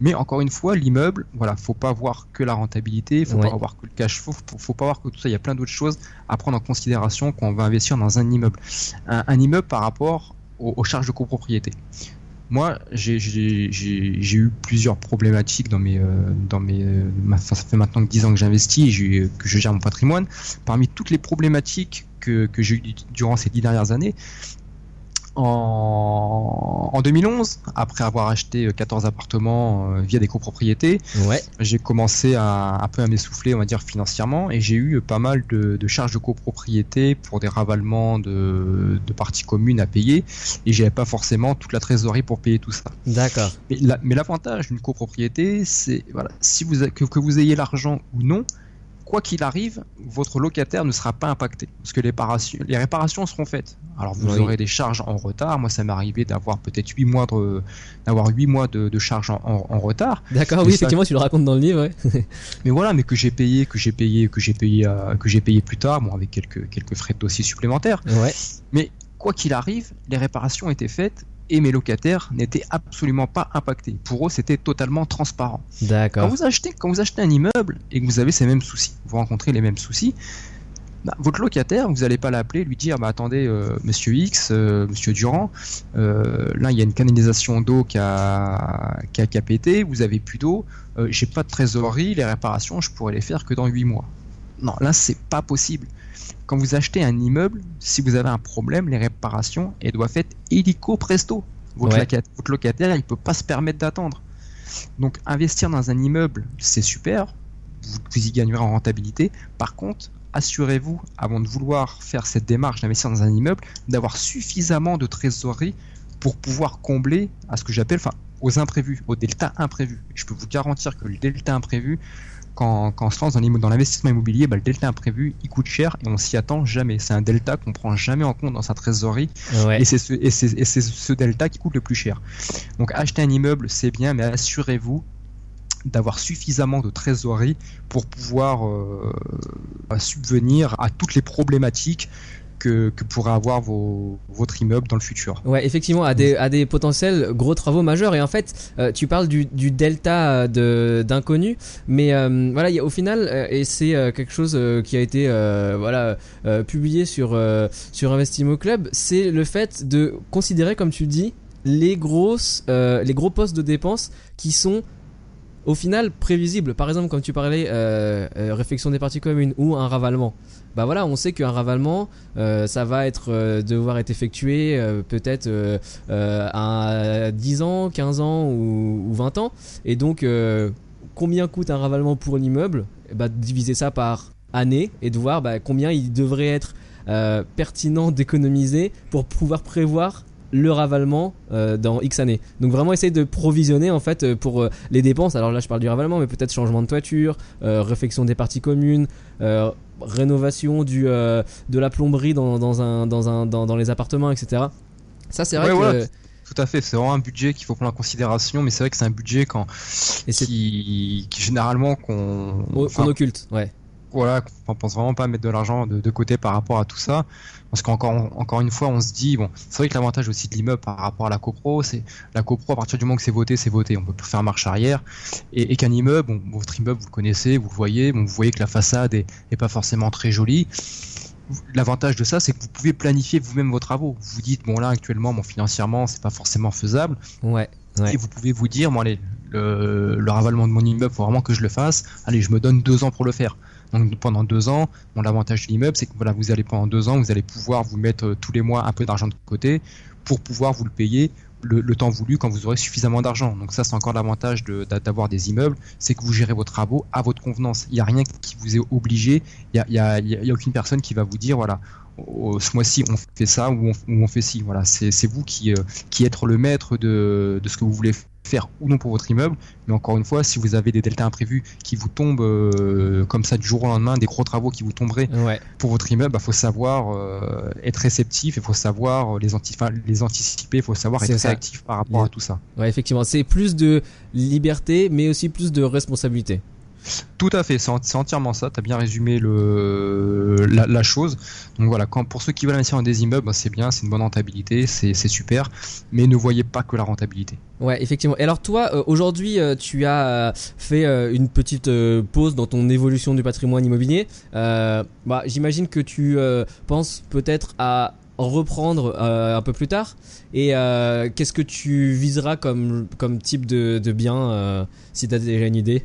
Mais encore une fois, l'immeuble, voilà, faut pas voir que la rentabilité, faut pas voir que le cash flow, faut, faut pas voir que tout ça. Il y a plein d'autres choses à prendre en considération quand on va investir dans un immeuble. Un, immeuble par rapport aux, charges de copropriété. Moi, j'ai eu plusieurs problématiques dans mes, euh, dans mes, euh, ça fait maintenant que 10 ans que j'investis et que je gère mon patrimoine. Parmi toutes les problématiques que, que j'ai eues durant ces 10 dernières années, en, 2011, après avoir acheté 14 euh, appartements euh, via des copropriétés, ouais. j'ai commencé à un peu à m'essouffler, on va dire financièrement, et j'ai eu pas mal de, charges de copropriété pour des ravalements de, parties communes à payer, et j'avais pas forcément toute la trésorerie pour payer tout ça. D'accord. Mais l'avantage d'une copropriété, c'est voilà, si vous que vous ayez l'argent ou non, quoi qu'il arrive, votre locataire ne sera pas impacté parce que les réparations, les réparations seront faites. Alors vous aurez des charges en retard. Moi, ça m'est arrivé d'avoir peut-être 8 mois de d'avoir 8 mois de, charges en, retard. D'accord, oui, effectivement, tu le racontes dans le livre. mais voilà, mais que j'ai payé, que j'ai payé, que j'ai payé, euh, que j'ai payé plus tard, bon, avec quelques quelques frais de dossier supplémentaires. Ouais. Mais quoi qu'il arrive, les réparations étaient faites et mes locataires n'étaient absolument pas impactés. Pour eux, c'était totalement transparent. D'accord. Quand vous achetez, quand vous achetez un immeuble et que vous avez ces mêmes soucis, vous rencontrez les mêmes soucis, bah, votre locataire, vous n'allez pas l'appeler, lui dire, bah attendez, euh, Monsieur X, euh, Monsieur Durand, euh, là il y a une canalisation d'eau qui a, qui a, pété, vous avez plus d'eau, j'ai pas de trésorerie, les réparations, je pourrais les faire que dans 8 mois. Non, là c'est pas possible. Quand vous achetez un immeuble, si vous avez un problème, les réparations, elles doivent être illico presto. Votre, locataire, il peut pas se permettre d'attendre. Donc investir dans un immeuble, c'est super, vous, y gagnerez en rentabilité. Par contre, assurez-vous, avant de vouloir faire cette démarche d'investir dans un immeuble, d'avoir suffisamment de trésorerie pour pouvoir combler à ce que j'appelle, enfin, aux imprévus, au delta imprévu. Je peux vous garantir que le delta imprévu, quand, on se lance dans l'investissement immobilier, bah, le delta imprévu, il coûte cher et on s'y attend jamais. C'est un delta qu'on prend jamais en compte dans sa trésorerie et c'est ce, delta qui coûte le plus cher. Donc acheter un immeuble, c'est bien, mais assurez-vous d'avoir suffisamment de trésorerie pour pouvoir euh, subvenir à toutes les problématiques que, pourrait avoir votre immeuble dans le futur. Ouais, effectivement, à des, potentiels gros travaux majeurs. Et en fait, euh, tu parles du, delta d'inconnus, mais euh, voilà, y a, au final, euh, et c'est quelque chose qui a été voilà publié sur sur Investimo Club, c'est le fait de considérer, comme tu dis, les grosses les gros postes de dépenses qui sont au final prévisibles. Par exemple, comme tu parlais, réflexion des parties communes ou un ravalement bah voilà, on sait qu'un ravalement, euh, ça va être euh, devoir être effectué euh, peut-être à 10 ans, 15 ans ou, 20 ans. Et donc, combien coûte un ravalement pour l'immeuble eh bah, Diviser ça par année et de voir bah, combien il devrait être pertinent d'économiser pour pouvoir prévoir le ravalement euh, dans X années. Donc vraiment essayer de provisionner en fait euh, pour euh, les dépenses. Alors là je parle du ravalement, mais peut-être changement de toiture, euh, réfection des parties communes, rénovation du, de la plomberie dans, dans, un, dans, un, dans, dans les appartements, etc. Ça c'est vrai Ouais, que voilà. Tout à fait, c'est vraiment un budget qu'il faut prendre en considération, mais c'est vrai que c'est un budget quand, et c'est qui, qui généralement qu'on enfin, occulte. Ouais. voilà, qu'on pense vraiment pas mettre de l'argent de, de côté par rapport à tout ça. Parce qu'encore encore une fois, on se dit, bon, c'est vrai que l'avantage aussi de l'immeuble par rapport à la copro, c'est la copro, à partir du moment que c'est voté, c'est voté. On peut plus faire marche arrière. Et, et qu'un immeuble, bon, votre immeuble, vous le connaissez, vous le voyez, bon, vous voyez que la façade est, est pas forcément très jolie. L'avantage de ça, c'est que vous pouvez planifier vous-même vos travaux. Vous vous dites, bon là, actuellement, bon, financièrement, c'est pas forcément faisable. Ouais. Ouais. Et vous pouvez vous dire, bon allez, le, le ravalement de mon immeuble, faut vraiment que je le fasse. Allez, je me donne deux ans pour le faire. Donc pendant deux ans, l'avantage de l'immeuble, c'est que voilà, vous allez pendant deux ans, vous allez pouvoir vous mettre euh, tous les mois un peu d'argent de côté pour pouvoir vous le payer le, le temps voulu quand vous aurez suffisamment d'argent. Donc ça, c'est encore l'avantage d'avoir des immeubles, c'est que vous gérez vos travaux à votre convenance. Il n'y a rien qui vous est obligé, il n'y a, aucune personne qui va vous dire, voilà, au- ce mois-ci on fait ça ou on, ou on fait ci. Voilà, c'est c'est vous qui, euh, qui êtes le maître de, de ce que vous voulez faire ou non pour votre immeuble. Mais encore une fois, si vous avez des deltas imprévus qui vous tombent euh, comme ça du jour au lendemain, des gros travaux qui vous tomberaient Ouais. pour votre immeuble, il faut savoir euh, être réceptif, il faut savoir les, anti enfin, les anticiper, il faut savoir être ça. réactif par rapport à tout ça. Ouais, effectivement, c'est plus de liberté, mais aussi plus de responsabilité. Tout à fait, c'est en- c'est entièrement ça. Tu bien résumé la, chose. Donc voilà, quand, pour ceux qui veulent investir dans des immeubles, bah, c'est bien, c'est une bonne rentabilité, c'est super, mais ne voyez pas que la rentabilité. Ouais, effectivement. Et alors toi, euh, aujourd'hui, euh, tu as euh, fait une petite pause dans ton évolution du patrimoine immobilier. Bah, J'imagine que tu penses peut-être à reprendre un peu plus tard. Et qu'est-ce que tu viseras comme, type de, bien, si tu as déjà une idée?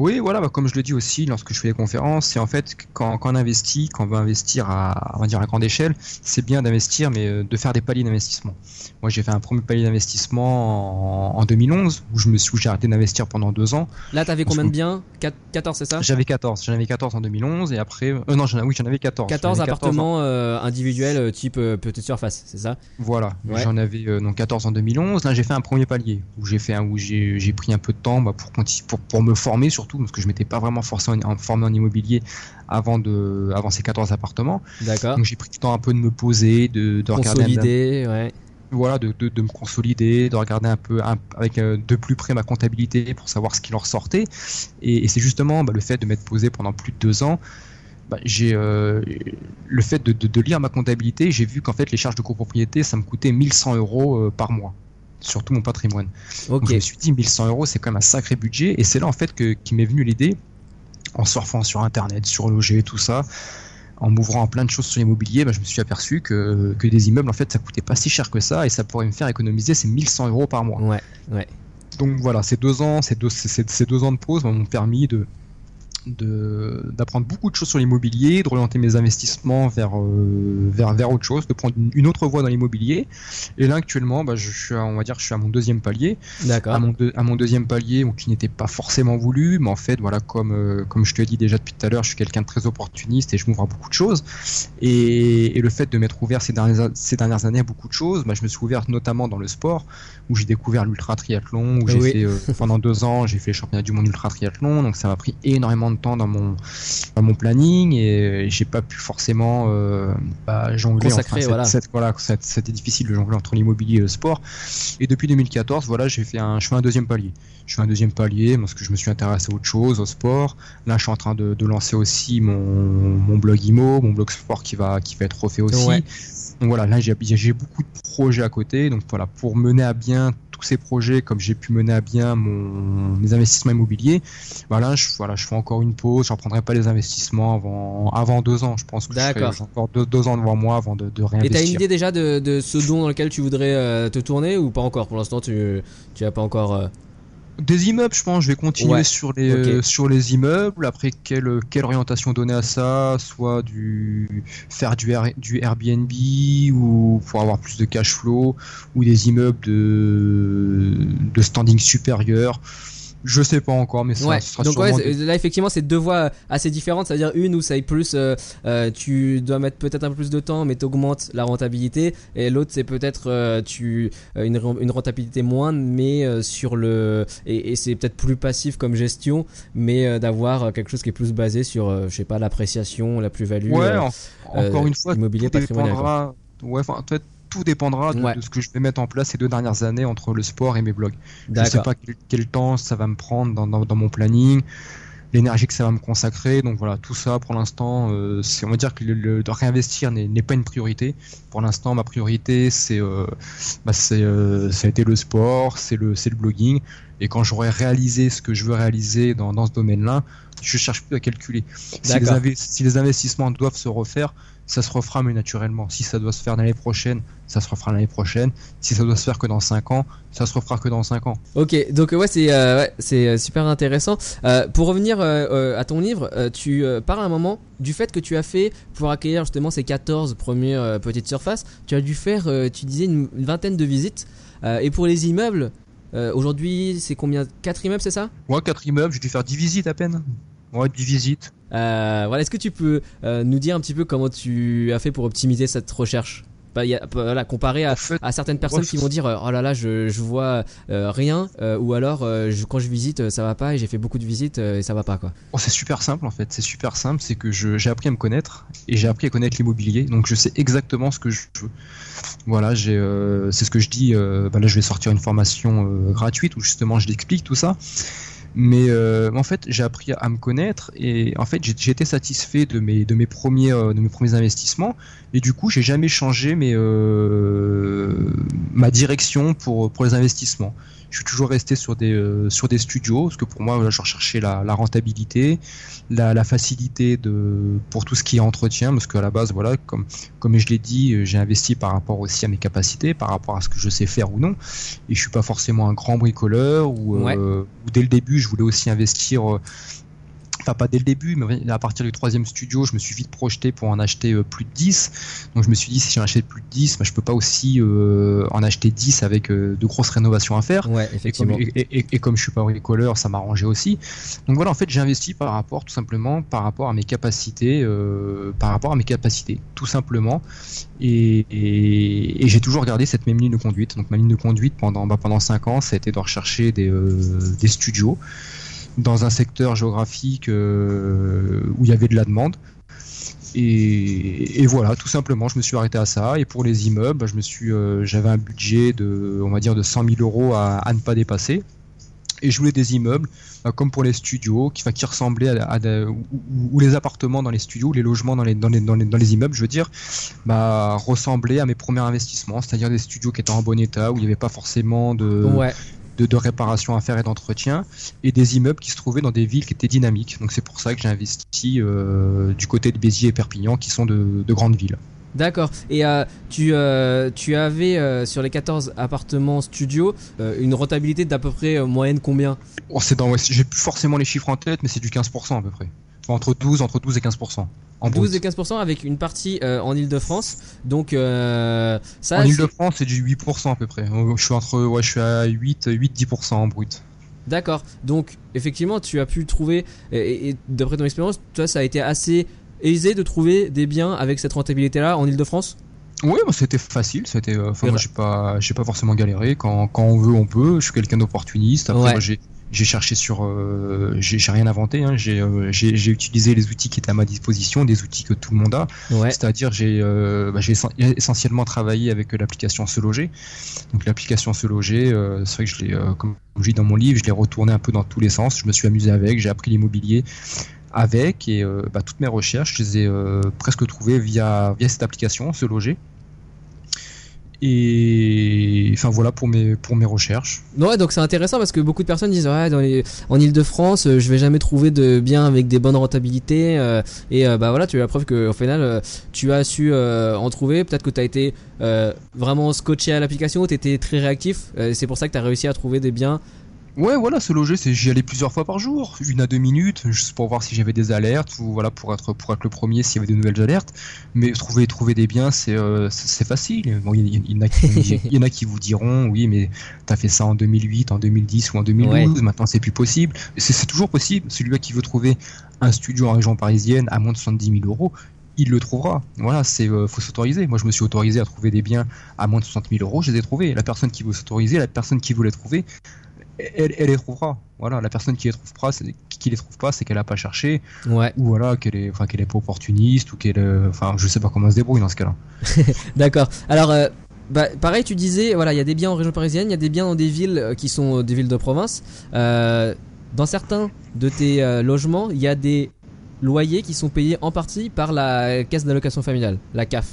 Oui, voilà, bah, comme je le dis aussi lorsque je fais des conférences, c'est en fait quand, quand on investit, quand on veut investir à, on va dire à grande échelle, c'est bien d'investir, mais euh, de faire des paliers d'investissement. Moi, j'ai fait un premier palier d'investissement en, en 2011, où je me suis, où j'ai arrêté d'investir pendant deux ans. Là, t'avais combien de biens? Quat- 14, c'est ça? J'avais 14, j'en avais 14 en 2011, et après, euh, non, j'en oui, j'en avais 14. 14 J'en avais 14 en- appartements euh, individuels type euh, petite surface, c'est ça? Voilà, Ouais. j'en avais donc 14 en 2011. Là, j'ai fait un premier palier où j'ai fait un, où j'ai j'ai pris un peu de temps bah, pour, pour pour me former surtout parce que je m'étais pas vraiment forcé en, en- formé en immobilier avant de avant ces 14 appartements. D'accord. Donc j'ai pris le temps un peu de me poser, de, de regarder un- Consolidé, ouais. voilà, de, de, de me consolider, de regarder un peu un- avec euh, de plus près ma comptabilité pour savoir ce qui leur sortait. Et, et c'est justement bah, le fait de m'être posé pendant plus de deux ans. bah, j'ai euh, le fait de, de, de lire ma comptabilité, j'ai vu qu'en fait les charges de copropriété, ça me coûtait 1100 euros euh, par mois sur tout mon patrimoine. Donc Ok. je me suis dit 1100 euros, c'est quand même un sacré budget. Et c'est là en fait que qui m'est venue l'idée, en surfant sur internet, sur Loger, tout ça, en m'ouvrant à plein de choses sur l'immobilier, bah, je me suis aperçu que, que des immeubles en fait ça coûtait pas si cher que ça et ça pourrait me faire économiser ces 1100 euros par mois. Ouais, ouais. Donc voilà, ces deux ans, ces deux, ces, ces deux ans de pause m'ont permis de- d'apprendre beaucoup de choses sur l'immobilier, de orienter mes investissements vers, euh, vers, vers autre chose, de prendre une, autre voie dans l'immobilier. Et là actuellement, bah, je suis à, on va dire, je suis à mon deuxième palier D'accord. à mon, deux- à mon deuxième palier, donc, qui n'était pas forcément voulu, mais en fait, voilà, comme, euh, comme je te l'ai dit déjà depuis tout à l'heure, je suis quelqu'un de très opportuniste et je m'ouvre à beaucoup de choses. Et, et le fait de m'être ouvert ces dernières, ces dernières années à beaucoup de choses, bah, je me suis ouvert notamment dans le sport, où j'ai découvert l'ultra triathlon, où j'ai Oui. fait euh, pendant deux ans, j'ai fait le championnat du monde ultra triathlon, donc ça m'a pris énormément de temps dans mon, dans mon planning et j'ai pas pu forcément euh, bah, jongler. Voilà. cette- voilà, cette- c'était difficile de jongler entre l'immobilier et le sport. Et depuis 2014, voilà, j'ai fait un, je fais un deuxième palier. Je fais un deuxième palier parce que je me suis intéressé à autre chose, au sport. Là, je suis en train de, de lancer aussi mon, mon blog IMO, mon blog sport qui va, qui va être refait aussi. Ouais. Donc voilà, là, j'ai j'ai beaucoup de projets à côté. Donc voilà, pour mener à bien tous ces projets, comme j'ai pu mener à bien mon, mes investissements immobiliers, voilà, je, voilà, je fais encore une pause. Je reprendrai pas les investissements avant, avant deux ans. Je pense que j'ai encore deux, deux ans devant moi avant de, de Et réinvestir. t'as une idée déjà de, de ce don dans lequel tu voudrais euh, te tourner ou pas encore? Pour l'instant, tu tu as pas encore. euh, Des immeubles, je pense. Je vais continuer Ouais, sur les euh, sur les immeubles. Après, quelle quelle orientation donner à ça? Soit du faire du Air- du Airbnb ou pour avoir plus de cash flow ou des immeubles de de standing supérieur. Je sais pas encore, mais ça Ouais. sera Donc sûrement ouais, là effectivement c'est deux voies assez différentes, c'est-à-dire une où ça est plus, euh, euh, tu dois mettre peut-être un peu plus de temps, mais t'augmentes la rentabilité, et l'autre c'est peut-être euh, tu une, une rentabilité moindre, mais sur le et, et c'est peut-être plus passif comme gestion, mais d'avoir quelque chose qui est plus basé sur, je sais pas, l'appréciation, la plus-value. Ouais, en- encore une fois, immobilier patrimonial, dépendra. Ouais, enfin, en fait, tout dépendra de, Ouais. de ce que je vais mettre en place ces deux dernières années entre le sport et mes blogs. Je sais D'accord. pas quel, quel temps ça va me prendre dans, dans, dans mon planning, l'énergie que ça va me consacrer. Donc voilà, tout ça pour l'instant, euh, c'est on va dire que le, le- de réinvestir n'est pas une priorité. Pour l'instant, ma priorité c'est euh, bah, c'est euh, ça a été le sport, c'est le c'est le blogging. Et quand j'aurai réalisé ce que je veux réaliser dans, dans ce domaine-là, je cherche plus à calculer. Les, si les investissements doivent se refaire, ça se refera mais naturellement. Si ça doit se faire l'année prochaine, ça se refera l'année prochaine. Si ça doit se faire que dans 5 ans, ça se refera que dans 5 ans. Ok, donc ouais, c'est euh, ouais, c'est euh, super intéressant. Euh, pour revenir euh, à ton livre, tu parles à un moment du fait que tu as fait pour accueillir justement ces 14 premières petites surfaces, tu as dû faire, tu disais une, une vingtaine de visites. Et pour les immeubles, aujourd'hui c'est combien? 4 immeubles, c'est ça? Moi, 4 immeubles, j'ai dû faire 10 visites à peine. Ouais, 10 visites. Euh, Voilà, est-ce que tu peux euh, nous dire un petit peu comment tu as fait pour optimiser cette recherche? Bah, y a- voilà, comparé à, certaines personnes qui vont dire euh, oh là là je, je vois euh, rien euh, ou alors euh, je- quand je visite ça va pas et j'ai fait beaucoup de visites et ça va pas quoi. Oh, c'est super simple en fait, c'est super simple, c'est que j'ai appris à me connaître et j'ai appris à connaître l'immobilier, donc je sais exactement ce que je veux. Voilà, j'ai, c'est ce que je dis. bah là, je vais sortir une formation gratuite où justement je l'explique tout ça. Mais euh, en fait, j'ai appris à me connaître et en fait, été satisfait de mes de mes premiers euh, de mes premiers investissements et du coup, j'ai jamais changé euh, ma direction pour les investissements. Je suis toujours resté sur des euh, sur des studios parce que pour moi, voilà, je recherchais la, la rentabilité, la, la facilité de pour tout ce qui est entretien parce qu'à la base, voilà, comme comme je l'ai dit, euh, j'ai investi par rapport aussi à mes capacités, par rapport à ce que je sais faire ou non. Et je suis pas forcément un grand bricoleur ou, euh, ou dès le début, je voulais aussi investir. Enfin, pas dès le début, mais à partir du troisième studio, je me suis vite projeté pour en acheter euh, plus de 10. Donc, je me suis dit, si j'en achète plus de 10, bah, je peux pas aussi euh, en acheter 10 avec euh, de grosses rénovations à faire. Ouais, Et comme, effectivement. et, et- et comme je suis pas bricoleur, ça m'arrangeait aussi. Donc voilà, en fait, j'ai investi par rapport, tout simplement, par rapport à mes capacités, par rapport à mes capacités, tout simplement. Et, et- j'ai toujours gardé cette même ligne de conduite. Donc ma ligne de conduite pendant bah, pendant cinq ans, ça a été de rechercher des, des studios dans un secteur géographique euh, où il y avait de la demande. Et, voilà, tout simplement, je me suis arrêté à ça. Et pour les immeubles, je me suis, euh, j'avais un budget de, on va dire, de 100 000 euros à, ne pas dépasser. Et je voulais des immeubles, bah, comme pour les studios, qui, qui ressemblaient à, ou, les appartements dans les studios, ou les logements dans les, dans les, dans les, dans les immeubles, je veux dire, bah, ressemblaient à mes premiers investissements, c'est-à-dire des studios qui étaient en bon état, où il n'y avait pas forcément de, de, de réparation à faire et d'entretien, et des immeubles qui se trouvaient dans des villes qui étaient dynamiques. Donc c'est pour ça que j'ai investi euh, du côté de Béziers et Perpignan, qui sont de, de grandes villes. d'accord. Et euh, tu, euh, tu avais euh, sur les 14 appartements studios euh, une rentabilité d'à peu près moyenne combien? Oh, c'est dans, ouais, j'ai plus forcément les chiffres en tête, mais c'est du 15% à peu près. Entre 12, entre 12 et 15%. En 12 brut. et 15% avec une partie euh, en Ile-de-France. Donc euh, ça En c'est- Ile-de-France, c'est du 8% à peu près. Euh, Je suis entre, ouais, je suis à 8, 8-10% en brut. D'accord. Donc, effectivement, tu as pu trouver, et, d'après ton expérience, toi, ça a été assez aisé de trouver des biens avec cette rentabilité-là en Ile-de-France? Oui, bah, c'était facile. C'était, euh, enfin, moi, j'ai pas, j'ai pas forcément galéré. Quand, quand on veut, on peut. Je suis quelqu'un d'opportuniste. Après, Ouais. j'ai, j'ai cherché sur, euh, j'ai, rien inventé. Hein. J'ai, euh, j'ai, utilisé les outils qui étaient à ma disposition, des outils que tout le monde a. Ouais. C'est-à-dire, j'ai, euh, bah, essentiellement travaillé avec l'application Se Loger. Donc, l'application Se Loger, c'est vrai que je l'ai, comme je dis dans mon livre, je l'ai retourné un peu dans tous les sens. Je me suis amusé avec. J'ai appris l'immobilier avec et bah, toutes mes recherches, je les ai presque trouvées via via cette application Se Loger. Et enfin voilà pour mes pour mes recherches. Ouais, donc c'est intéressant parce que beaucoup de personnes disent ouais, dans en Ile-de-France, euh, je vais jamais trouver de biens avec des bonnes rentabilités. euh, et euh, bah voilà, tu as la preuve que au final, tu as su en trouver. Peut-être que tu as été vraiment scotché à l'application, tu étais très réactif. c'est pour ça que tu as réussi à trouver des biens Ouais, voilà, se loger, c'est j'y allais plusieurs fois par jour, une à deux minutes, juste pour voir si j'avais des alertes ou voilà pour être pour être le premier s'il y avait de nouvelles alertes. Mais trouver trouver des biens, c'est euh, c'est facile. Bon, il y, y, en a qui il y en a qui vous diront, oui, mais t'as fait ça en 2008, en 2010 ou en 2012, Ouais. maintenant c'est plus possible. C'est toujours possible. Celui qui veut trouver un studio en région parisienne à moins de 70 000 euros, il le trouvera. Voilà, c'est euh, faut s'autoriser. Moi, je me suis autorisé à trouver des biens à moins de 60 000 euros, je les ai trouvés. La personne qui veut s'autoriser, la personne qui veut les trouver, elle, elle les trouvera. Voilà, la personne qui les trouve pas, c'est- qui les trouve pas, c'est qu'elle a pas cherché, Ouais, ou voilà, qu'elle est, enfin, qu'elle est pas opportuniste, ou qu'elle, euh, enfin, je sais pas comment elle se débrouille dans ce cas-là. d'accord. Alors, euh, bah, pareil, tu disais, voilà, il y a des biens en région parisienne, il y a des biens dans des villes euh, qui sont des villes de province. Euh, dans certains de tes euh, logements, il y a des loyers qui sont payés en partie par la caisse d'allocation familiale, la CAF.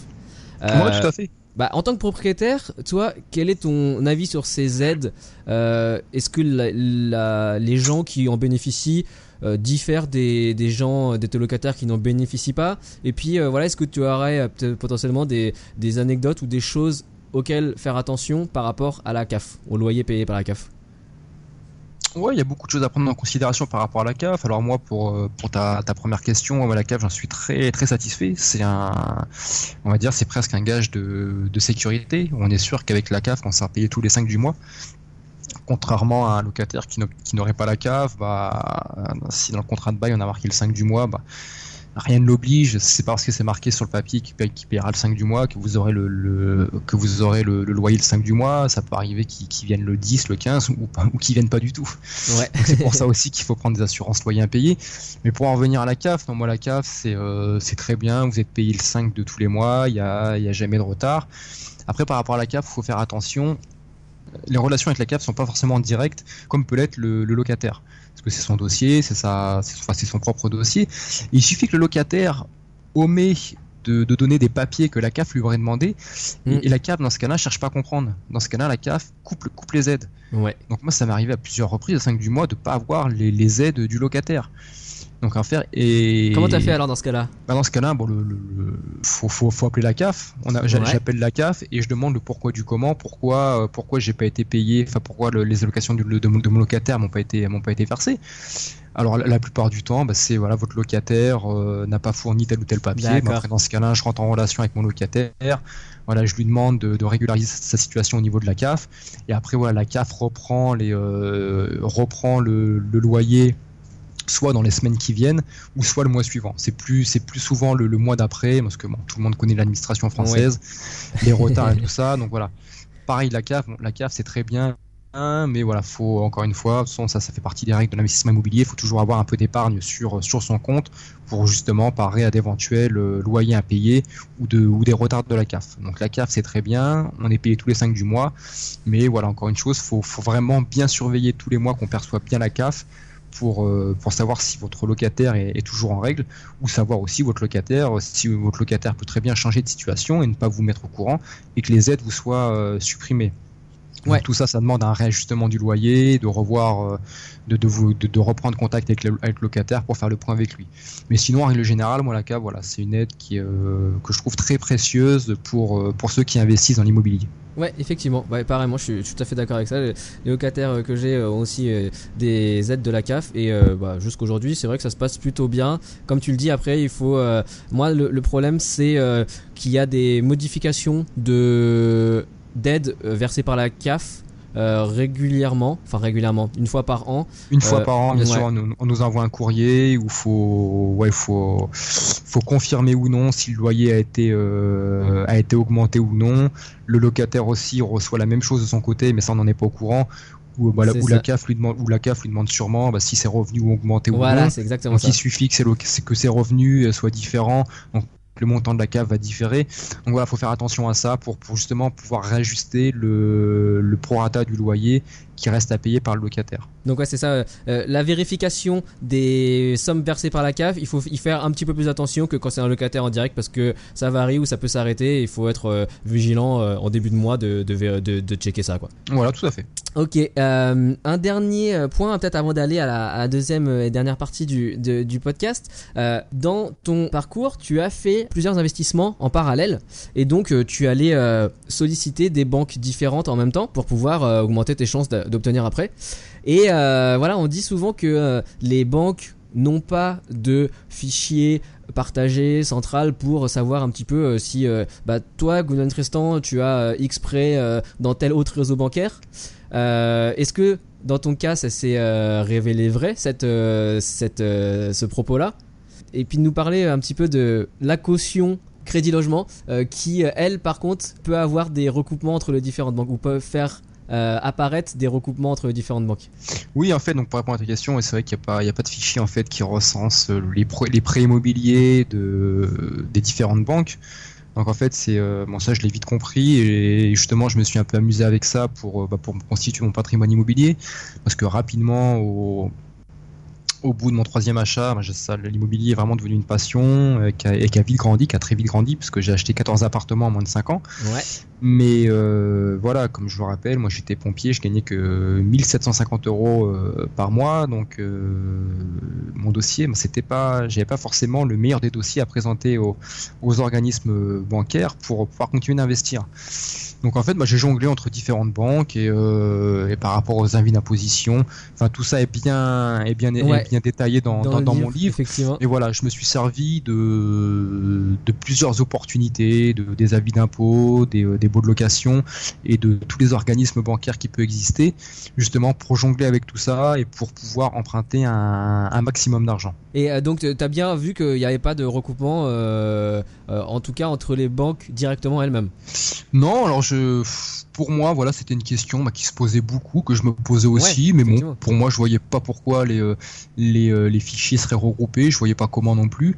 Euh, Ouais, tout à fait. Bah, en tant que propriétaire, toi, quel est ton avis sur ces aides? Euh, Est-ce que les gens qui en bénéficient euh, diffèrent des, gens, des locataires qui n'en bénéficient pas? Et puis, euh, voilà, est-ce que tu aurais euh, potentiellement des anecdotes ou des choses auxquelles faire attention par rapport à la CAF, au loyer payé par la CAF? Ouais, il y a beaucoup de choses à prendre en considération par rapport à la CAF. Alors moi, pour, euh, pour ta, ta première question, la CAF, j'en suis très très satisfait. C'est un, on va dire, c'est presque un gage de, de sécurité. On est sûr qu'avec la CAF, on sera payé tous les 5 du mois. Contrairement à un locataire qui n'a- qui n'aurait pas la CAF, bah, si dans le contrat de bail on a marqué le 5 du mois, bah, rien ne l'oblige. C'est parce que c'est marqué sur le papier qu'il paye- payera le 5 du mois que vous aurez le, le- que vous aurez le, le loyer le 5 du mois. Ça peut arriver qu'il qu'il vienne le 10, le 15 ou, pas- ou qu'il vienne pas du tout. Ouais. C'est pour ça aussi qu'il faut prendre des assurances loyers impayés. Mais pour en revenir à la CAF, non, moi la CAF c'est euh, très bien, vous êtes payé le 5 de tous les mois, il y a, y a jamais de retard. Après par rapport à la CAF, il faut faire attention. Les relations avec la CAF sont pas forcément directes comme peut l'être le, le locataire. Parce que c'est son dossier, c'est sa, c'est enfin, c'est son propre dossier. Il suffit que le locataire omet de, de donner des papiers que la CAF lui aurait demandé, Mm. et, et la CAF dans ce cas-là cherche pas à comprendre. Dans ce cas-là, la CAF coupe, coupe les aides. Ouais. Donc moi, ça m'est arrivé à plusieurs reprises, à 5 du mois, de pas avoir les, les aides du locataire. Donc à faire et Comment t'as fait alors dans ce cas-là? Bah, dans ce cas-là, bon, le, le- le- faut, faut, faut appeler la CAF. On a, Ouais. j'appelle la CAF et je demande le pourquoi du comment, pourquoi, euh, pourquoi j'ai pas été payé, enfin pourquoi le- les allocations de, mon- de mon locataire m'ont pas été, m'ont pas été versées. Alors la, la plupart du temps, bah, c'est voilà, votre locataire euh, n'a pas fourni tel ou tel papier. Bah, après, dans ce cas-là, je rentre en relation avec mon locataire. Voilà, je lui demande de, de régulariser sa situation au niveau de la CAF. Et après, voilà, la CAF reprend les, euh, reprend le, le loyer soit dans les semaines qui viennent ou soit le mois suivant. C'est plus, c'est plus souvent le, le mois d'après parce que bon, tout le monde connaît l'administration française, les retards et tout ça. Donc voilà. Pareil, la CAF, bon, la CAF c'est très bien. Mais voilà, faut encore une fois, ça, ça fait partie des règles de l'investissement immobilier. Il faut toujours avoir un peu d'épargne sur, sur son compte pour justement parer à d'éventuels euh, loyers impayés ou, de, ou des retards de la CAF. Donc la CAF c'est très bien, on est payé tous les 5 du mois, mais voilà, encore une chose, faut, faut vraiment bien surveiller tous les mois qu'on perçoit bien la CAF pour, euh, pour savoir si votre locataire est, est toujours en règle ou savoir aussi votre locataire, si votre locataire peut très bien changer de situation et ne pas vous mettre au courant et que les aides vous soient euh, supprimées. Donc, Ouais. tout ça, ça demande un réajustement du loyer, de revoir, euh, de, de, vous, de, de reprendre contact avec le, avec le locataire pour faire le point avec lui. Mais sinon, en règle générale, moi, la CAF, voilà, c'est une aide qui, euh, que je trouve très précieuse pour, euh, pour ceux qui investissent dans l'immobilier. Ouais, effectivement. Ouais, pareil, moi je suis, je suis tout à fait d'accord avec ça. Les locataires que j'ai ont aussi euh, des aides de la CAF et euh, bah, jusqu'aujourd'hui, c'est vrai que ça se passe plutôt bien. Comme tu le dis, après, il faut. euh, moi, le, le problème, c'est qu'il y a des modifications de d'aides euh, versées par la CAF euh, régulièrement, enfin régulièrement, une fois par an. Une fois Euh, par an, bien ouais. sûr, on nous, on nous envoie un courrier où faut, ouais, faut, faut confirmer ou non si le loyer a été, euh, a été augmenté ou non. Le locataire aussi reçoit la même chose de son côté, mais ça on n'en est pas au courant. Ou, bah, la- ou CAF lui demande, ou la CAF lui demande sûrement bah, si ses revenus ont augmenté ou Voilà, non. c'est exactement Donc ça. il suffit que, que ses revenus soient différents. Donc le montant de la CAF va différer. Donc voilà, faut faire attention à ça pour, pour justement pouvoir réajuster le, le prorata du loyer qui reste à payer par le locataire. Donc ouais, c'est ça. euh, la vérification des sommes versées par la CAF, il faut y faire un petit peu plus attention que quand c'est un locataire en direct parce que ça varie ou ça peut s'arrêter. Il faut être euh, vigilant euh, en début de mois de, de, de, de checker ça quoi. Voilà, tout à fait. Ok, euh, un dernier euh, point peut-être avant d'aller à la, à la deuxième euh, et dernière partie du, de- du podcast. Euh, dans ton parcours, tu as fait plusieurs investissements en parallèle et donc euh, tu allais euh, solliciter des banques différentes en même temps pour pouvoir euh, augmenter tes chances d'a- d'obtenir après. Et voilà, on dit souvent que les banques n'ont pas de fichier partagé central pour savoir un petit peu si bah, toi Gounon Tristan tu as X prêt dans tel autre réseau bancaire est-ce que dans ton cas, ça s'est euh, révélé vrai, cette, euh, cette, euh, ce propos-là? Et puis de nous parler un petit peu de la caution crédit logement, qui, elle, par contre, peut avoir des recoupements entre les différentes banques, ou peut faire apparaître des recoupements entre les différentes banques. Oui, en fait, donc pour répondre à ta question, c'est vrai qu'il n'y a, pas, a pas de fichier en fait qui recense les, les prêts immobiliers de, des différentes banques. Donc en fait, c'est euh, bon ça je l'ai vite compris et justement je me suis un peu amusé avec ça pour euh, bah, pour constituer mon patrimoine immobilier parce que rapidement au au bout de mon troisième achat, l'immobilier est vraiment devenu une passion euh, et qui, a, vite grandi, qui a très vite grandi, puisque j'ai acheté 14 appartements en moins de 5 ans. Mais euh, voilà, comme je vous rappelle, moi j'étais pompier, je gagnais que 1750 euros euh, par mois, donc mon dossier, c'était pas, j'avais pas forcément le meilleur des dossiers à présenter aux, aux organismes bancaires pour pouvoir continuer d'investir. Donc en fait, moi j'ai jonglé entre différentes banques et, euh, et par rapport aux invités d'imposition, enfin tout ça est bien est bien est bien détaillé dans, dans, dans, mon livre. Effectivement. Et voilà, je me suis servi de de plusieurs opportunités, de, des avis d'impôt, des, euh, des baux de location et de tous les organismes bancaires qui peuvent exister, justement pour jongler avec tout ça et pour pouvoir emprunter un, un maximum d'argent. Et euh, donc tu as bien vu qu'il n'y avait pas de recoupement, euh, en tout cas entre les banques directement elles-mêmes? Non, alors pour moi, voilà, c'était une question bah, qui se posait beaucoup, que je me posais aussi, mais bon, pour moi, je voyais pas pourquoi les, euh, euh, les, fichiers seraient regroupés, je voyais pas comment non plus.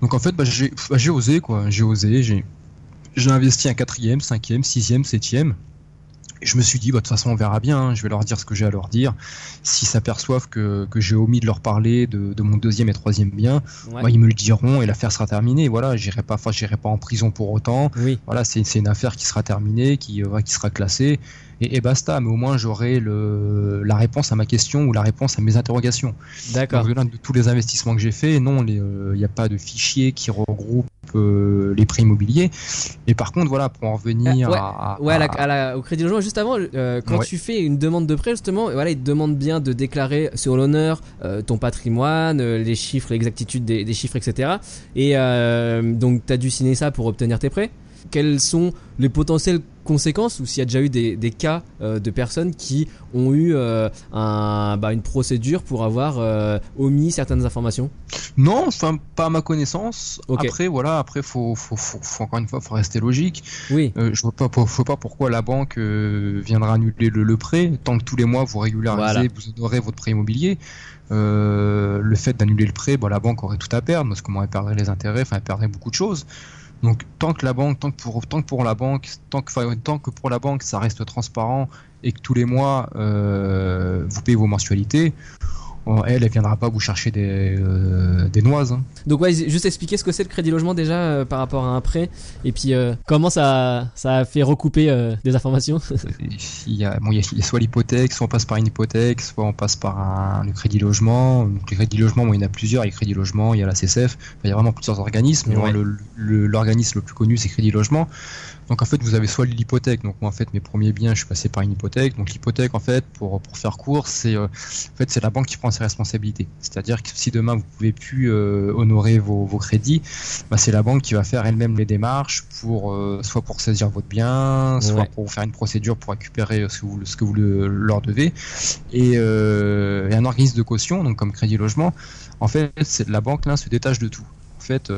Donc en fait, bah, bah, j'ai osé, quoi, j'ai osé, j'ai investi un quatrième, cinquième, sixième, septième je me suis dit, bah, de toute façon, on verra bien. Hein. je vais leur dire ce que j'ai à leur dire. S'ils s'aperçoivent que, que j'ai omis de leur parler de, de, mon deuxième et troisième bien, bah, ils me le diront et l'affaire sera terminée. Voilà, j'irai pas, j'irai pas en prison pour autant. Voilà, c'est une affaire qui sera terminée, qui, euh, qui sera classée et, basta. Mais au moins, j'aurai la réponse à ma question ou la réponse à mes interrogations. D'accord. De tous les investissements que j'ai faits, non, il n'y a pas de fichier qui regroupe euh, les prêts immobiliers. Et par contre, voilà, pour en revenir ouais, à, ouais, au crédit logement, juste avant, euh, quand tu fais une demande de prêt, justement, voilà, il te demande bien de déclarer sur l'honneur euh, ton patrimoine, les chiffres, l'exactitude des, des, chiffres, etc. Et donc, tu as dû signer ça pour obtenir tes prêts quelles sont les potentielles conséquences ou s'il y a déjà eu des, cas euh, de personnes qui ont eu euh, un, bah, une procédure pour avoir euh, omis certaines informations? Non, enfin pas à ma connaissance. Après voilà, après faut, faut, faut, encore une fois faut rester logique. Oui. je vois pas, vois pas pourquoi la banque viendra annuler le, prêt tant que tous les mois vous régularisez, vous honorez votre prêt immobilier. le fait d'annuler le prêt, bah, la banque aurait tout à perdre parce que moi elle perdrait les intérêts, enfin elle perdrait beaucoup de choses. Donc tant que la banque, tant que pour, tant que pour la banque, tant que, tant que pour la banque ça reste transparent et que tous les mois euh, vous payez vos mensualités, elle, elle viendra pas vous chercher des, euh, des noises. Hein. Donc ouais, juste expliquer ce que c'est le crédit logement déjà euh, par rapport à un prêt et puis euh, comment ça, ça a fait recouper des informations? il, y a, bon, il, y a, soit l'hypothèque, soit on passe par une hypothèque, soit on passe par un, le crédit logement. le crédit logement, bon, il y en a plusieurs. Il y a crédit logement, il y a la CCF. il y a vraiment plusieurs organismes. L'organisme le, le, plus connu, c'est crédit logement. Donc en fait, vous avez soit l'hypothèque. Donc moi en fait, mes premiers biens, je suis passé par une hypothèque. Donc l'hypothèque en fait, pour, pour faire court, c'est en fait c'est la banque qui prend ses responsabilités. C'est-à-dire que si demain vous pouvez plus euh, honorer vos, vos crédits, bah, c'est la banque qui va faire elle-même les démarches pour euh, soit pour saisir votre bien, soit pour faire une procédure pour récupérer ce que vous, ce que vous leur devez. Et, euh, et un organisme de caution, donc comme Crédit Logement, en fait, c'est la banque là se détache de tout fait,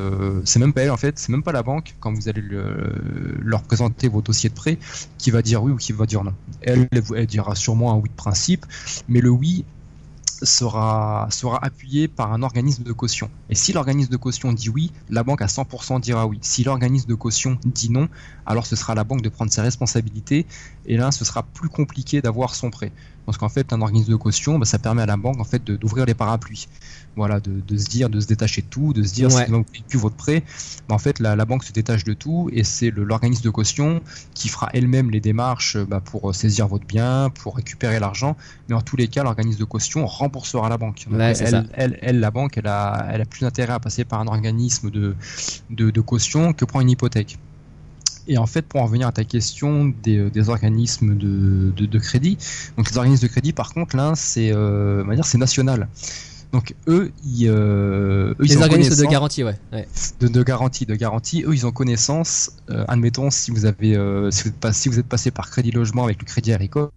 c'est même pas elle, en fait, c'est même pas la banque, quand vous allez leur présenter vos dossiers de prêt, qui va dire oui ou qui va dire non. Elle, dira sûrement un oui de principe, mais le oui, sera, appuyé par un organisme de caution. Et si l'organisme de caution dit oui, la banque à 100% dira oui. Si l'organisme de caution dit non, alors ce sera la banque de prendre ses responsabilités et là ce sera plus compliqué d'avoir son prêt. Parce qu'en fait un organisme de caution, bah, ça permet à la banque en fait d'ouvrir les parapluies. Voilà, de, de, se dire, de se détacher de tout, de se dire si vous plus votre prêt, bah, en fait la, la, banque se détache de tout et c'est l'organisme de caution qui fera elle-même les démarches bah, pour saisir votre bien, pour récupérer l'argent. Mais en tous les cas, l'organisme de caution remboursera la banque. elle, elle, la banque, elle a, elle a plus intérêt à passer par un organisme de, de, de caution que prendre une hypothèque. Et en fait, pour en revenir à ta question des, des organismes de, de, de, crédit, donc les organismes de crédit, par contre, là, c'est, euh, national. Donc eux, ils, euh, eux, les ils organismes de garantie, ouais. ouais. De, de, garantie, de garantie. Eux, ils ont connaissance. Euh, admettons, si vous avez, euh, si, vous êtes pas, si vous êtes passé par Crédit Logement avec le Crédit Agricole,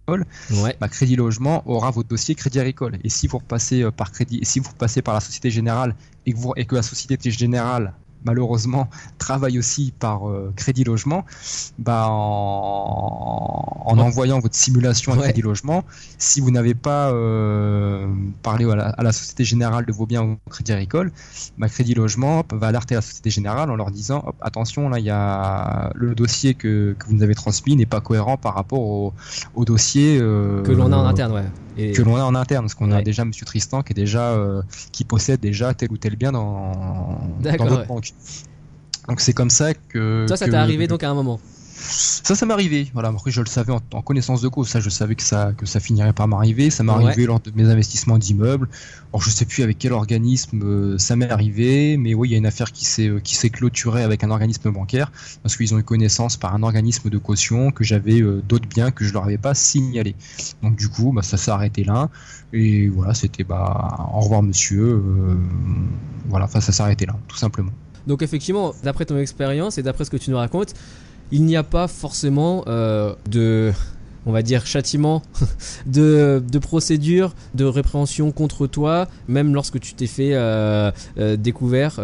ouais. bah, Crédit Logement aura votre dossier Crédit Agricole. Et si vous repassez euh, par Crédit, et si vous repassez par la Société Générale et que, vous, et que la Société Générale malheureusement travaille aussi par euh, Crédit Logement, bah, en, en envoyant votre simulation à Ouais. Crédit Logement, si vous n'avez pas euh, parlé à la, à la Société Générale de vos biens au Crédit Agricole, bah, Crédit Logement va alerter la Société Générale en leur disant hop, attention, là, il y a le dossier que, que vous nous avez transmis n'est pas cohérent par rapport au, au dossier euh, Que l'on a en interne, ouais. Et- que l'on a en interne, parce qu'on a déjà Monsieur Tristan qui est déjà euh, qui possède déjà tel ou tel bien dans, notre ouais. banque. Donc c'est comme ça que. Toi, ça t'est arrivé donc à un moment. Ça, ça m'est arrivé. Voilà, après je le savais en, en connaissance de cause. Ça, je savais que ça que ça finirait par m'arriver. Ça m'est Ouais. arrivé lors de mes investissements d'immeubles. Alors je sais plus avec quel organisme euh, ça m'est arrivé, mais oui, il y a une affaire qui s'est euh, qui s'est clôturée avec un organisme bancaire parce qu'ils ont eu connaissance par un organisme de caution que j'avais euh, d'autres biens que je leur avais pas signalés. Donc du coup, bah, ça s'est arrêté là. Et voilà, c'était bah au revoir monsieur. euh, voilà, enfin ça s'est arrêté là, tout simplement. Donc effectivement, d'après ton expérience et d'après ce que tu nous racontes, il n'y a pas forcément euh, de, on va dire, châtiment, de, de procédure, de répréhension contre toi, même lorsque tu t'es fait euh, euh, découvert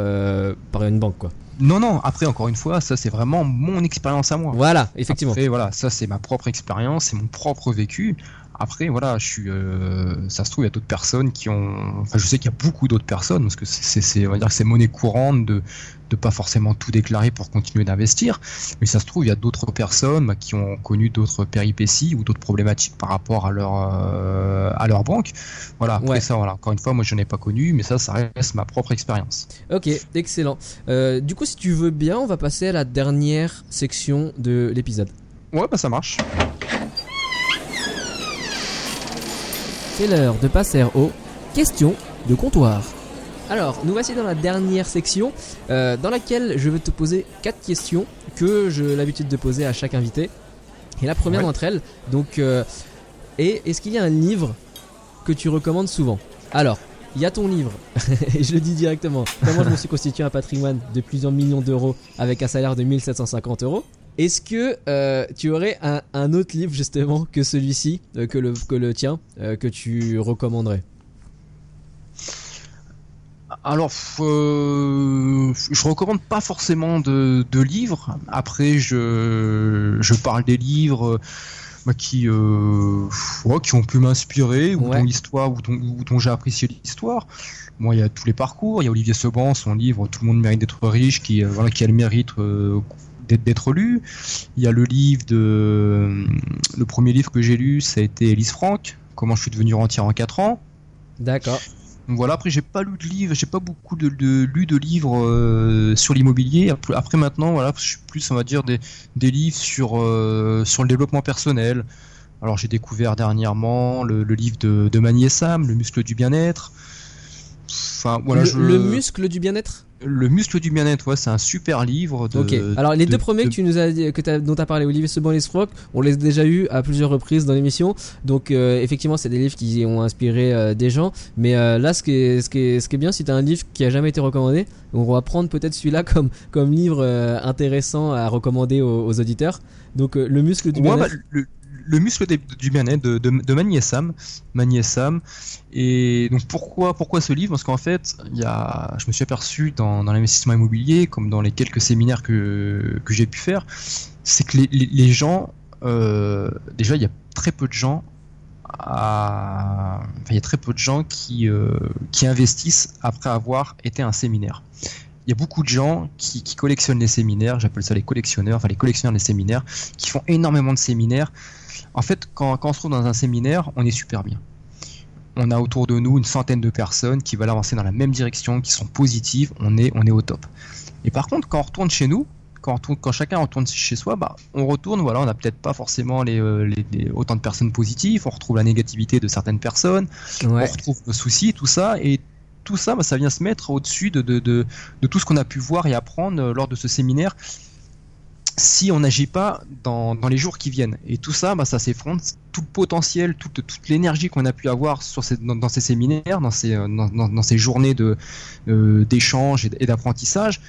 par une banque, quoi. Non, non. Après, encore une fois, ça c'est vraiment mon expérience à moi. Voilà, effectivement. Après, voilà, ça c'est ma propre expérience, c'est mon propre vécu. Après, voilà, je suis, euh, ça se trouve, il y a d'autres personnes qui ont, enfin, je sais qu'il y a beaucoup d'autres personnes parce que c'est, on va dire que c'est monnaie courante de, de pas forcément tout déclarer pour continuer d'investir. Mais ça se trouve, il y a d'autres personnes qui ont connu d'autres péripéties ou d'autres problématiques par rapport à leur, euh, à leur banque. Voilà. Après Ouais. ça, voilà. Encore une fois, moi je n'ai pas connu, mais ça, ça reste ma propre expérience. Ok, excellent. Euh, du coup, si tu veux bien, on va passer à la dernière section de l'épisode. Ouais, bah ça marche. C'est l'heure de passer aux questions de comptoir. Alors, nous voici dans la dernière section, euh, dans laquelle je vais te poser quatre questions que j'ai l'habitude de poser à chaque invité. Et la première Ouais. d'entre elles, donc, euh, est est-ce qu'il y a un livre que tu recommandes souvent? Alors, il y a ton livre, et je le dis directement. Comment je me suis constitué un patrimoine de plusieurs millions d'euros avec un salaire de 1750 euros? Est-ce que euh, tu aurais un, un autre livre justement que celui-ci, euh, que, le, que le tien, euh, que tu recommanderais? Alors, euh, je recommande pas forcément de, de livres. Après, je, je parle des livres bah, qui, euh, ouais, qui ont pu m'inspirer ou Ouais. dont l'histoire ou dont, j'ai apprécié l'histoire. Moi, il y a tous les parcours. Il y a Olivier Seban, son livre Tout le monde mérite d'être riche, qui, euh, voilà, qui a le mérite d'être, lu. Il y a le livre de, le premier livre que j'ai lu, ça a été Elise Franck. Comment je suis devenu rentier en 4 ans. D'accord. Voilà, après j'ai pas lu de livres, j'ai pas beaucoup de, de lu de livres euh, sur l'immobilier. Après, maintenant, voilà, je suis plus on va dire des, des livres sur euh, sur le développement personnel. Alors j'ai découvert dernièrement le, le livre de, de Magny et Sam, Le muscle du bien-être. Enfin voilà, le, je- le muscle du bien-être? Le muscle du bien-être, ouais, c'est un super livre. De, Ok. Alors les de- deux premiers de- que tu nous as dit- que t'as- dont tu as parlé, Olivier Seban et Sprock, on les a déjà eu à plusieurs reprises dans l'émission. Donc euh, effectivement, c'est des livres qui ont inspiré euh, des gens. Mais euh, là, ce qui est, ce qui est, ce qui est bien, si tu as un livre qui a jamais été recommandé, on va prendre peut-être celui-là comme, comme livre intéressant à recommander aux, aux auditeurs. Donc le muscle du Ouais, bien-être. bah, le, le muscle du bien-être de, de, de Magny et Sam. Sam. Et donc pourquoi, pourquoi ce livre? Parce qu'en fait, y a, je me suis aperçu dans, dans l'investissement immobilier, comme dans les quelques séminaires que, que j'ai pu faire, c'est que les, les, gens, euh, déjà, il y a très peu de gens il y a très peu de gens qui, euh, qui investissent après avoir été à un séminaire. Il y a beaucoup de gens qui, qui collectionnent les séminaires, j'appelle ça les collectionneurs, enfin les collectionneurs des séminaires, qui font énormément de séminaires. En fait, quand, quand on se trouve dans un séminaire, on est super bien. On a autour de nous une centaine de personnes qui veulent avancer dans la même direction, qui sont positives, on est, on est au top. Et par contre, quand on retourne chez nous, quand, on retourne- quand chacun retourne chez soi, bah, on retourne, voilà, on n'a peut-être pas forcément les, euh, les- les- autant de personnes positives, on retrouve la négativité de certaines personnes, on retrouve nos soucis, tout ça, et tout ça, bah, ça vient se mettre au-dessus de, de, de, de tout ce qu'on a pu voir et apprendre euh, lors de ce séminaire. Si on n'agit pas dans, dans, les jours qui viennent. Et tout ça, bah, ça s'effondre. Tout le potentiel, toute, toute l'énergie qu'on a pu avoir sur ces, dans, dans, ces séminaires, dans ces, dans, ces journées euh, d'échange et d'apprentissage,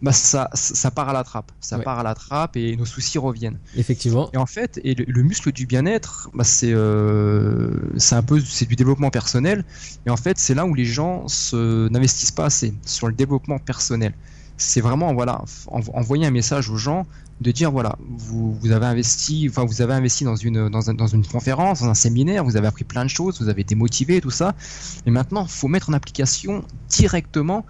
bah ça, ça part à la trappe. Ça Ouais. part à la trappe et nos soucis reviennent. Effectivement. Et en fait, et le, le muscle du bien-être, bah c'est euh, c'est un peu c'est du développement personnel. Et en fait, c'est là où les gens se n'investissent pas assez sur le développement personnel. C'est vraiment voilà en- envoyer un message aux gens de dire voilà vous, vous avez investi enfin vous avez investi dans une dans, dans une conférence dans un séminaire vous avez appris plein de choses vous avez été motivé tout ça et maintenant faut mettre en application directement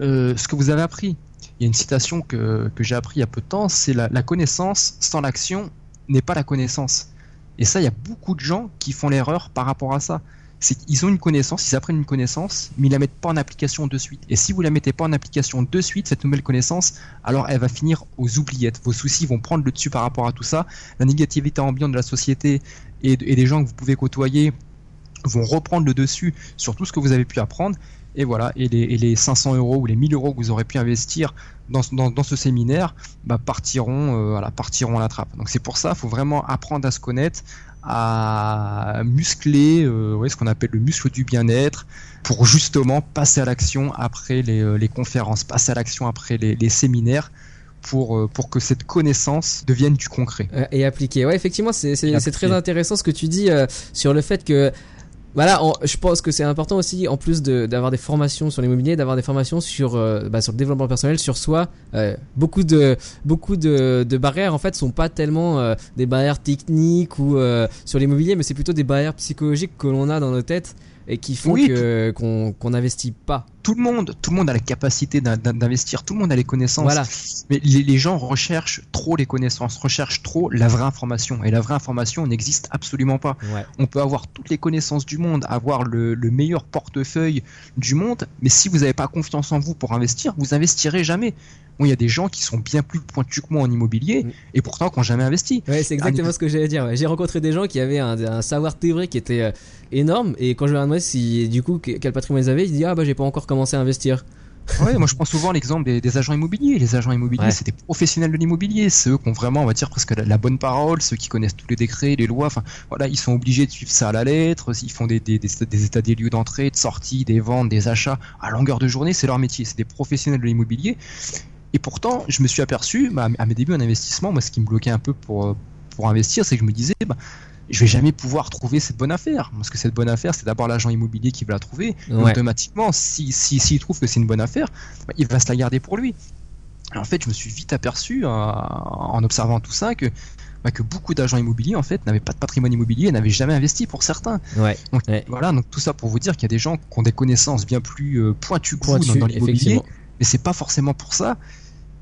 euh, ce que vous avez appris il y a une citation que, que j'ai appris il y a peu de temps, c'est la, la connaissance sans l'action n'est pas la connaissance. Et ça, il y a beaucoup de gens qui font l'erreur par rapport à ça. C'est qu'ils ont une connaissance, ils apprennent une connaissance, mais ils la mettent pas en application de suite. Et si vous la mettez pas en application de suite, cette nouvelle connaissance, alors elle va finir aux oubliettes. Vos soucis vont prendre le dessus par rapport à tout ça. La négativité ambiante de la société et, des gens que vous pouvez côtoyer vont reprendre le dessus sur tout ce que vous avez pu apprendre. Et voilà, et les, et les 500 euros ou les 1000 euros que vous aurez pu investir dans, ce- séminaire bah, partiront, euh, partiront à la trappe. Donc c'est pour ça, il faut vraiment apprendre à se connaître, à muscler euh, ouais, ce qu'on appelle le muscle du bien-être, pour justement passer à l'action après les, euh, les conférences, passer à l'action après les, les séminaires, pour, euh, pour que cette connaissance devienne du concret. Euh, et appliqué. Ouais, effectivement, c'est très intéressant ce que tu dis euh, sur le fait que voilà, on- je pense que c'est important aussi, en plus de- d'avoir des formations sur l'immobilier, d'avoir des formations sur euh, bah, sur le développement personnel, sur soi. Euh, beaucoup de beaucoup de, de barrières en fait sont pas tellement euh, des barrières techniques ou sur l'immobilier, mais c'est plutôt des barrières psychologiques que l'on a dans nos têtes et qui font Oui, qu'on n'investit pas. Tout le monde, tout le monde a la capacité d'in- d'in- d'investir, tout le monde a les connaissances. Voilà. Mais les, les gens recherchent trop les connaissances, recherchent trop la vraie information. Et la vraie information n'existe absolument pas. Ouais. On peut avoir toutes les connaissances du monde, avoir le, le meilleur portefeuille du monde, mais si vous n'avez pas confiance en vous pour investir, vous investirez jamais. Bon, il y a des gens qui sont bien plus pointus que moi en immobilier Mm. et pourtant qui n'ont jamais investi. Ouais, c'est exactement ce que j'allais dire. ouais. J'ai rencontré des gens qui avaient un, un savoir théorique qui était euh, énorme et quand je leur ai demandé si du coup que- quel patrimoine ils avaient, ils disaient ah bah j'ai pas encore commencé à investir. Ouais, moi je prends souvent l'exemple des, des agents immobiliers. Les agents immobiliers, Ouais. c'est des professionnels de l'immobilier. C'est eux qui ont vraiment, on va dire, presque la, la bonne parole, ceux qui connaissent tous les décrets, les lois. Enfin, voilà, ils sont obligés de suivre ça à la lettre. Ils font des, des, des, des états des lieux d'entrée, de sortie, des ventes, des achats à longueur de journée. C'est leur métier. C'est des professionnels de l'immobilier. Et pourtant, je me suis aperçu, bah, à mes débuts en investissement, moi, ce qui me bloquait un peu pour, euh, pour investir, c'est que je me disais, bah, je vais jamais pouvoir trouver cette bonne affaire. Parce que cette bonne affaire, c'est d'abord l'agent immobilier qui va la trouver. Ouais. automatiquement, si, si, s'il trouve que c'est une bonne affaire, bah, il va se la garder pour lui. Et en fait, je me suis vite aperçu, euh, en observant tout ça, que, bah, que beaucoup d'agents immobiliers, en fait, n'avaient pas de patrimoine immobilier et n'avaient jamais investi pour certains. Ouais. Donc, Ouais. voilà, donc tout ça pour vous dire qu'il y a des gens qui ont des connaissances bien plus euh, pointues que vous Pointu, dans, dans l'immobilier, mais c'est pas forcément pour ça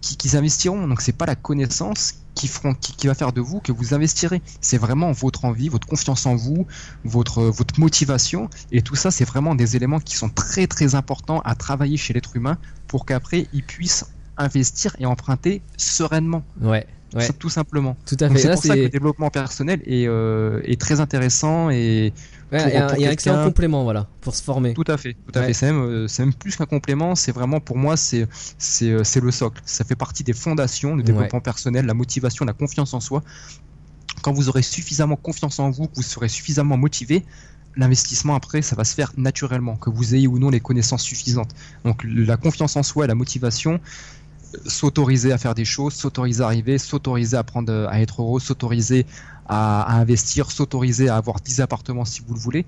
qu'ils qu'ils investiront. Donc c'est pas la connaissance qui, feront, qui, qui va faire de vous que vous investirez. C'est vraiment votre envie, votre confiance en vous, votre, votre motivation. Et tout ça, c'est vraiment des éléments qui sont très très importants à travailler chez l'être humain pour qu'après il puisse investir et emprunter sereinement, Ouais. Ouais. tout simplement. Tout à fait. c'est pour ça que le développement personnel est, euh, est très intéressant et ouais, pour- il y a un- pour il y a un excellent complément voilà pour se former. tout à fait, tout à Ouais. fait. C'est même, euh, c'est même plus qu'un complément. C'est vraiment pour moi, c'est c'est euh, c'est le socle. Ça fait partie des fondations du développement personnel, la motivation, la confiance en soi. Quand vous aurez suffisamment confiance en vous, que vous serez suffisamment motivé, l'investissement après, ça va se faire naturellement, que vous ayez ou non les connaissances suffisantes. Donc la confiance en soi, et la motivation, euh, s'autoriser à faire des choses, s'autoriser à arriver, s'autoriser à prendre, à être heureux, s'autoriser à, investir, s'autoriser à avoir 10 appartements si vous le voulez.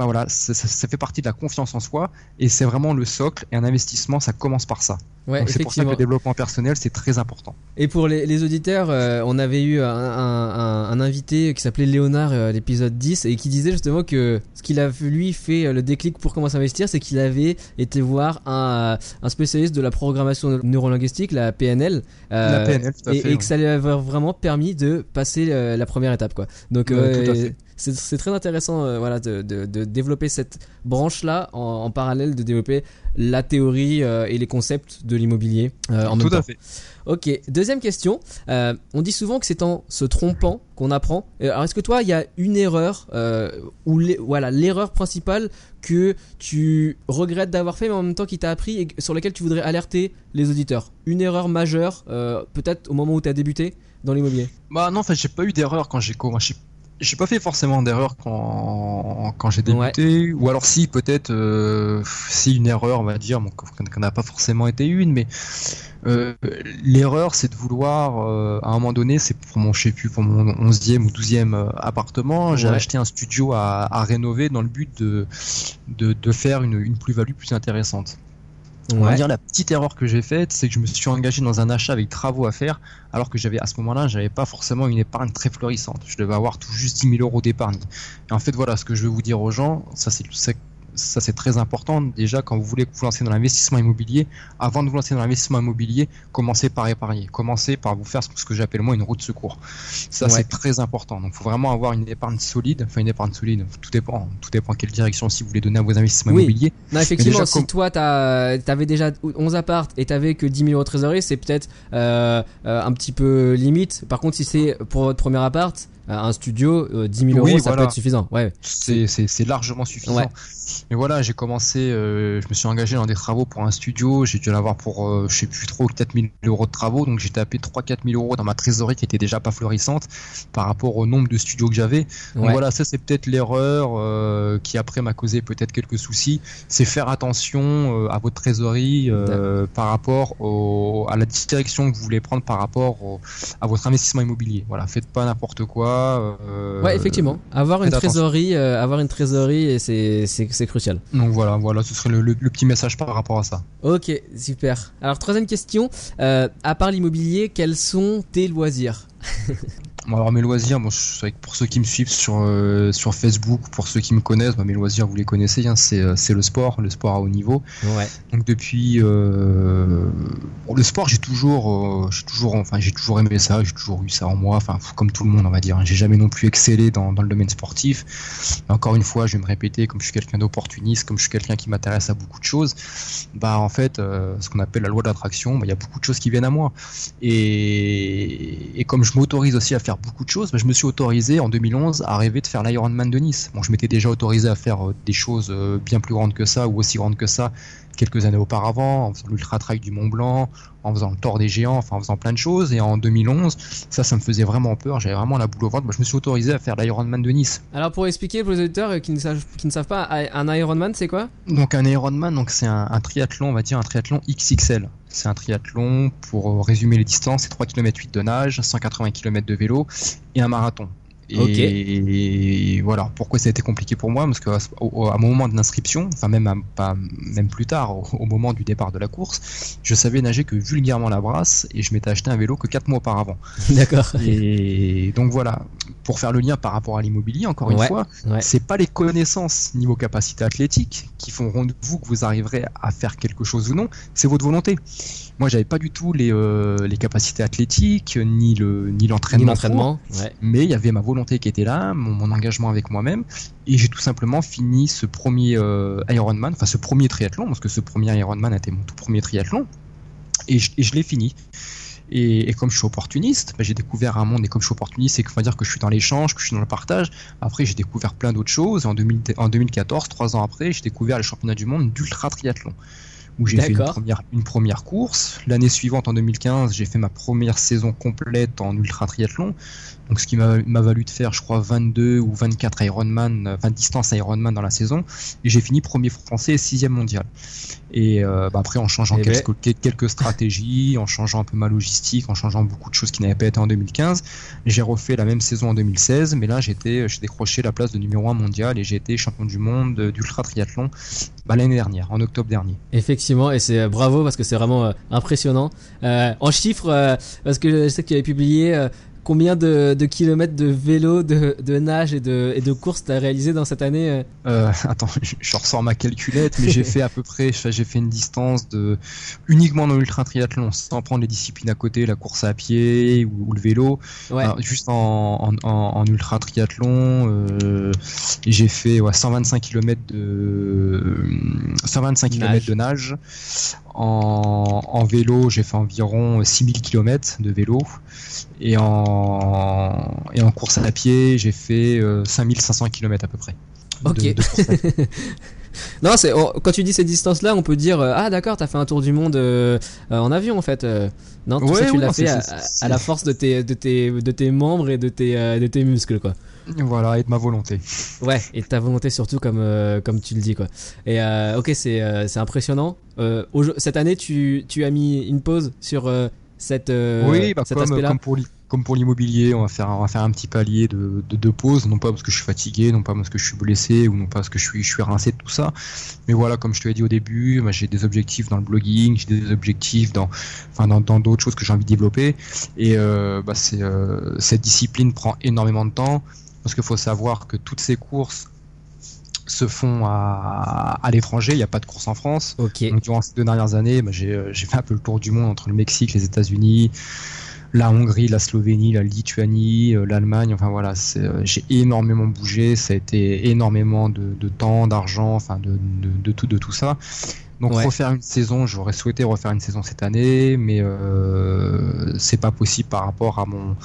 Bah voilà, ça, fait partie de la confiance en soi et c'est vraiment le socle. Et un investissement, ça commence par ça. Ouais, c'est pour ça que le développement personnel, c'est très important. Et pour les, les auditeurs, euh, on avait eu un, un, un- un invité qui s'appelait Léonard euh, l'épisode 10 et qui disait justement que ce qu'il a lui fait euh, le déclic pour commencer à investir, c'est qu'il avait été voir un, un spécialiste de la programmation neurolinguistique, la PNL, euh, La PNL, tout à et, fait, et ouais. que ça lui avait vraiment permis de passer euh, la première étape quoi. Donc Ouais, euh, tout à fait. C'est très intéressant voilà, de, de, développer cette branche-là en, parallèle de développer la théorie et les concepts de l'immobilier en même Tout à fait. Ok, deuxième question. Euh, on dit souvent que c'est en se trompant qu'on apprend. Euh, alors est-ce que toi, il y a une erreur euh, ou voilà l'erreur principale que tu regrettes d'avoir fait, mais en même temps qui t'a appris et sur laquelle tu voudrais alerter les auditeurs? Une erreur majeure, peut-être au moment où tu as débuté dans l'immobilier? Bah non, en fait, j'ai pas eu d'erreur quand j'ai commencé j'ai pas fait forcément d'erreur quand, quand j'ai débuté, ou alors si peut-être euh, si une erreur on va dire, bon, qu'on n'a pas forcément été une, mais euh, l'erreur c'est de vouloir euh, à un moment donné, c'est pour mon je plus pour mon 11e ou 12e euh, appartement, j'ai acheté un studio à, à, rénover dans le but de de, de faire une, une plus-value plus intéressante. On va dire la petite erreur que j'ai faite, c'est que je me suis engagé dans un achat avec travaux à faire, alors que j'avais à ce moment-là, j'avais pas forcément une épargne très florissante. Je devais avoir tout juste 10 000 euros d'épargne. Et en fait, voilà, ce que je veux vous dire aux gens, ça c'est ça c'est très important. Déjà, quand vous voulez vous lancer dans l'investissement immobilier, avant de vous lancer dans l'investissement immobilier, commencez par épargner. Commencez par vous faire ce que j'appelle moi une route de secours. Ça c'est très important. Donc, il faut vraiment avoir une épargne solide. Enfin, une épargne solide. Tout dépend. Tout dépend quelle direction si vous voulez donner à vos investissements immobiliers. Non, effectivement, si toi, tu avais déjà 11 appartes et t'avais que 10 000 euros de trésorerie, c'est peut-être euh, euh, un petit peu limite. Par contre, si c'est pour votre premier appart, un studio, 10 000 euros, ça peut être suffisant. Ouais. C'est largement suffisant. Mais voilà, j'ai commencé, euh, je me suis engagé dans des travaux pour un studio. J'ai dû en avoir pour, euh, je sais plus trop, 4000 euros de travaux. Donc j'ai tapé 3-4 000 euros dans ma trésorerie qui était déjà pas florissante par rapport au nombre de studios que j'avais. Donc voilà, ça c'est peut-être l'erreur euh, qui après m'a causé peut-être quelques soucis. C'est faire attention à votre trésorerie par rapport au, à la direction que vous voulez prendre par rapport à votre investissement immobilier. Voilà, faites pas n'importe quoi. Ouais, effectivement. Avoir une trésorerie, avoir une trésorerie, c'est c'est crucial. Donc voilà, voilà, ce serait le, petit message par rapport à ça. Ok, super. Alors troisième question, euh, à part l'immobilier, quels sont tes loisirs? alors mes loisirs, bon, pour ceux qui me suivent sur euh, sur Facebook, pour ceux qui me connaissent, bah, mes loisirs vous les connaissez, hein, euh, c'est le sport, le sport à haut niveau. Ouais. Donc depuis euh, le sport, j'ai toujours j'ai toujours enfin j'ai toujours aimé ça, j'ai toujours eu ça en moi, enfin comme tout le monde on va dire. Hein. j'ai jamais non plus excellé dans, dans le domaine sportif. encore une fois, je vais me répéter, comme je suis quelqu'un d'opportuniste, comme je suis quelqu'un qui m'intéresse à beaucoup de choses, bah en fait ce qu'on appelle la loi d'attraction, bah, il y a beaucoup de choses qui viennent à moi. Et, et comme je m'autorise aussi à faire beaucoup de choses, je me suis autorisé en 2011 à rêver de faire l'Ironman de Nice. Bon, je m'étais déjà autorisé à faire euh, des choses euh, bien plus grandes que ça ou aussi grandes que ça quelques années auparavant, en faisant l'ultra trail du Mont Blanc, en faisant le Tour des Géants, enfin en faisant plein de choses. Et en 2011, ça, ça me faisait vraiment peur. J'avais vraiment la boule au ventre. Moi, je me suis autorisé à faire l'Ironman de Nice. Alors, pour expliquer pour les auditeurs qui ne savent, qui ne savent pas, un Ironman, c'est quoi? Donc, un Ironman, donc c'est un, triathlon, on va dire un triathlon XXL. C'est un triathlon, pour résumer les distances, c'est 3 km 8 de nage, 180 km de vélo et un marathon. Et, voilà, pourquoi ça a été compliqué pour moi Parce qu'à un moment de l'inscription, enfin même, pas, même plus tard, au, moment du départ de la course, je savais nager que vulgairement la brasse et je m'étais acheté un vélo que 4 mois auparavant. D'accord. Et donc voilà, pour faire le lien par rapport à l'immobilier, encore une fois, c'est pas les connaissances niveau capacité athlétique qui feront de vous que vous arriverez à faire quelque chose ou non, c'est votre volonté. Moi, j'avais pas du tout les, euh, les capacités athlétiques, ni le ni l'entraînement. Mais il y avait ma volonté qui était là, mon, engagement avec moi-même, et j'ai tout simplement fini ce premier euh, Ironman, enfin ce premier triathlon, parce que ce premier Ironman était mon tout premier triathlon, et je, je l'ai fini. Et, comme je suis opportuniste, bah, j'ai découvert un monde, et comme je suis opportuniste, c'est qu'on va dire que je suis dans l'échange, que je suis dans le partage. Après, j'ai découvert plein d'autres choses. En, 2000, en 2014, trois ans après, j'ai découvert les championnats du monde d'ultra triathlon où j'ai fait une première, une première course. L'année suivante, en 2015, j'ai fait ma première saison complète en ultra triathlon. Donc, ce qui m'a valu de faire, je crois, 22 ou 24 Ironman, 20 distances Ironman dans la saison. Et j'ai fini premier français et sixième mondial. Et euh, bah après, en changeant eh quelques, ben. quelques, stratégies, en changeant un peu ma logistique, en changeant beaucoup de choses qui n'avaient pas été en 2015, j'ai refait la même saison en 2016. Mais là, j'étais, j'ai décroché la place de numéro 1 mondial et j'ai été champion du monde d'ultra triathlon bah, l'année dernière, en octobre dernier. Effectivement, et c'est euh, bravo parce que c'est vraiment euh, impressionnant. en chiffres, parce que je sais que tu avais publié Combien de, de kilomètres de vélo, de, de nage et de, et de course t'as réalisé dans cette année euh euh, Attends, je, je, ressors ma calculette, mais j'ai fait à peu près, j'ai fait une distance de uniquement dans l'ultra triathlon, sans prendre les disciplines à côté, la course à pied ou, ou le vélo. Ouais. Juste en, en, en, en ultra triathlon, euh, j'ai fait ouais, 125 km de 125 km Nage. de nage. En, en vélo, j'ai fait environ 6000 km de vélo. Et en, et en course à pied, j'ai fait euh, 5500 km à peu près. de- Ok. de course à pied. Non, c'est on- quand tu dis ces distances-là, on peut dire euh, ah d'accord, t'as fait un tour du monde euh, euh, en avion en fait. non, tout Ouais, ça tu ouais, l'as non, fait à, la force de tes de tes de tes membres et de tes de tes muscles quoi. voilà, et de ma volonté. Ouais, et ta volonté surtout comme comme tu le dis quoi. Et ok, c'est c'est impressionnant. Cette année, tu tu as mis une pause sur cette euh, oui, bah, cet comme, aspect-là. comme pour l'i- comme pour l'immobilier, on va faire on va faire un petit palier de, de, de pause, non pas parce que je suis fatigué, non pas parce que je suis blessé ou non pas parce que je suis je suis rincé de tout ça. Mais voilà, comme je te l'ai dit au début, bah, j'ai des objectifs dans le blogging, j'ai des objectifs dans enfin dans dans d'autres choses que j'ai envie de développer. Et euh, bah, c'est euh, cette discipline prend énormément de temps parce qu'il faut savoir que toutes ces courses se font à, à l'étranger, il n'y a pas de course en France. Ok. Donc, durant ces deux dernières années, bah, j'ai euh, j'ai fait un peu le tour du monde entre le Mexique, les États-Unis, la Hongrie, la Slovénie, la Lituanie, euh, l'Allemagne. Enfin voilà, euh, j'ai énormément bougé. Ça a été énormément de, de temps, d'argent, enfin de, de, de tout, de tout ça. Donc Ouais. refaire une saison, j'aurais souhaité refaire une saison cette année, mais euh, c'est pas possible par rapport à mon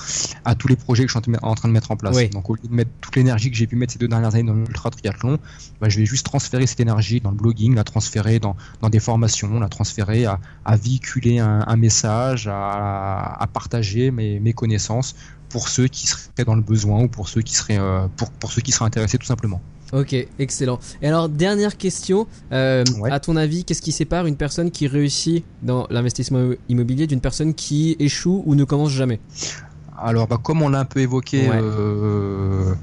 à tous les projets que je suis en train de- mettre en place. Donc au lieu de mettre toute l'énergie que j'ai pu mettre ces deux dernières années dans l'ultra triathlon, bah, je vais juste transférer cette énergie dans le blogging, la transférer dans, dans des formations, la transférer à, à véhiculer un, un message, à, à partager mes, mes connaissances pour ceux qui seraient dans le besoin ou pour ceux qui seraient euh, pour, pour ceux qui seraient intéressés tout simplement. Ok, excellent. Et alors, dernière question. euh, Ouais. À ton avis, qu'est-ce qui sépare une personne qui réussit dans l'investissement immobilier d'une personne qui échoue ou ne commence jamais? Alors, bah, comme on l'a un peu évoqué, Ouais. euh,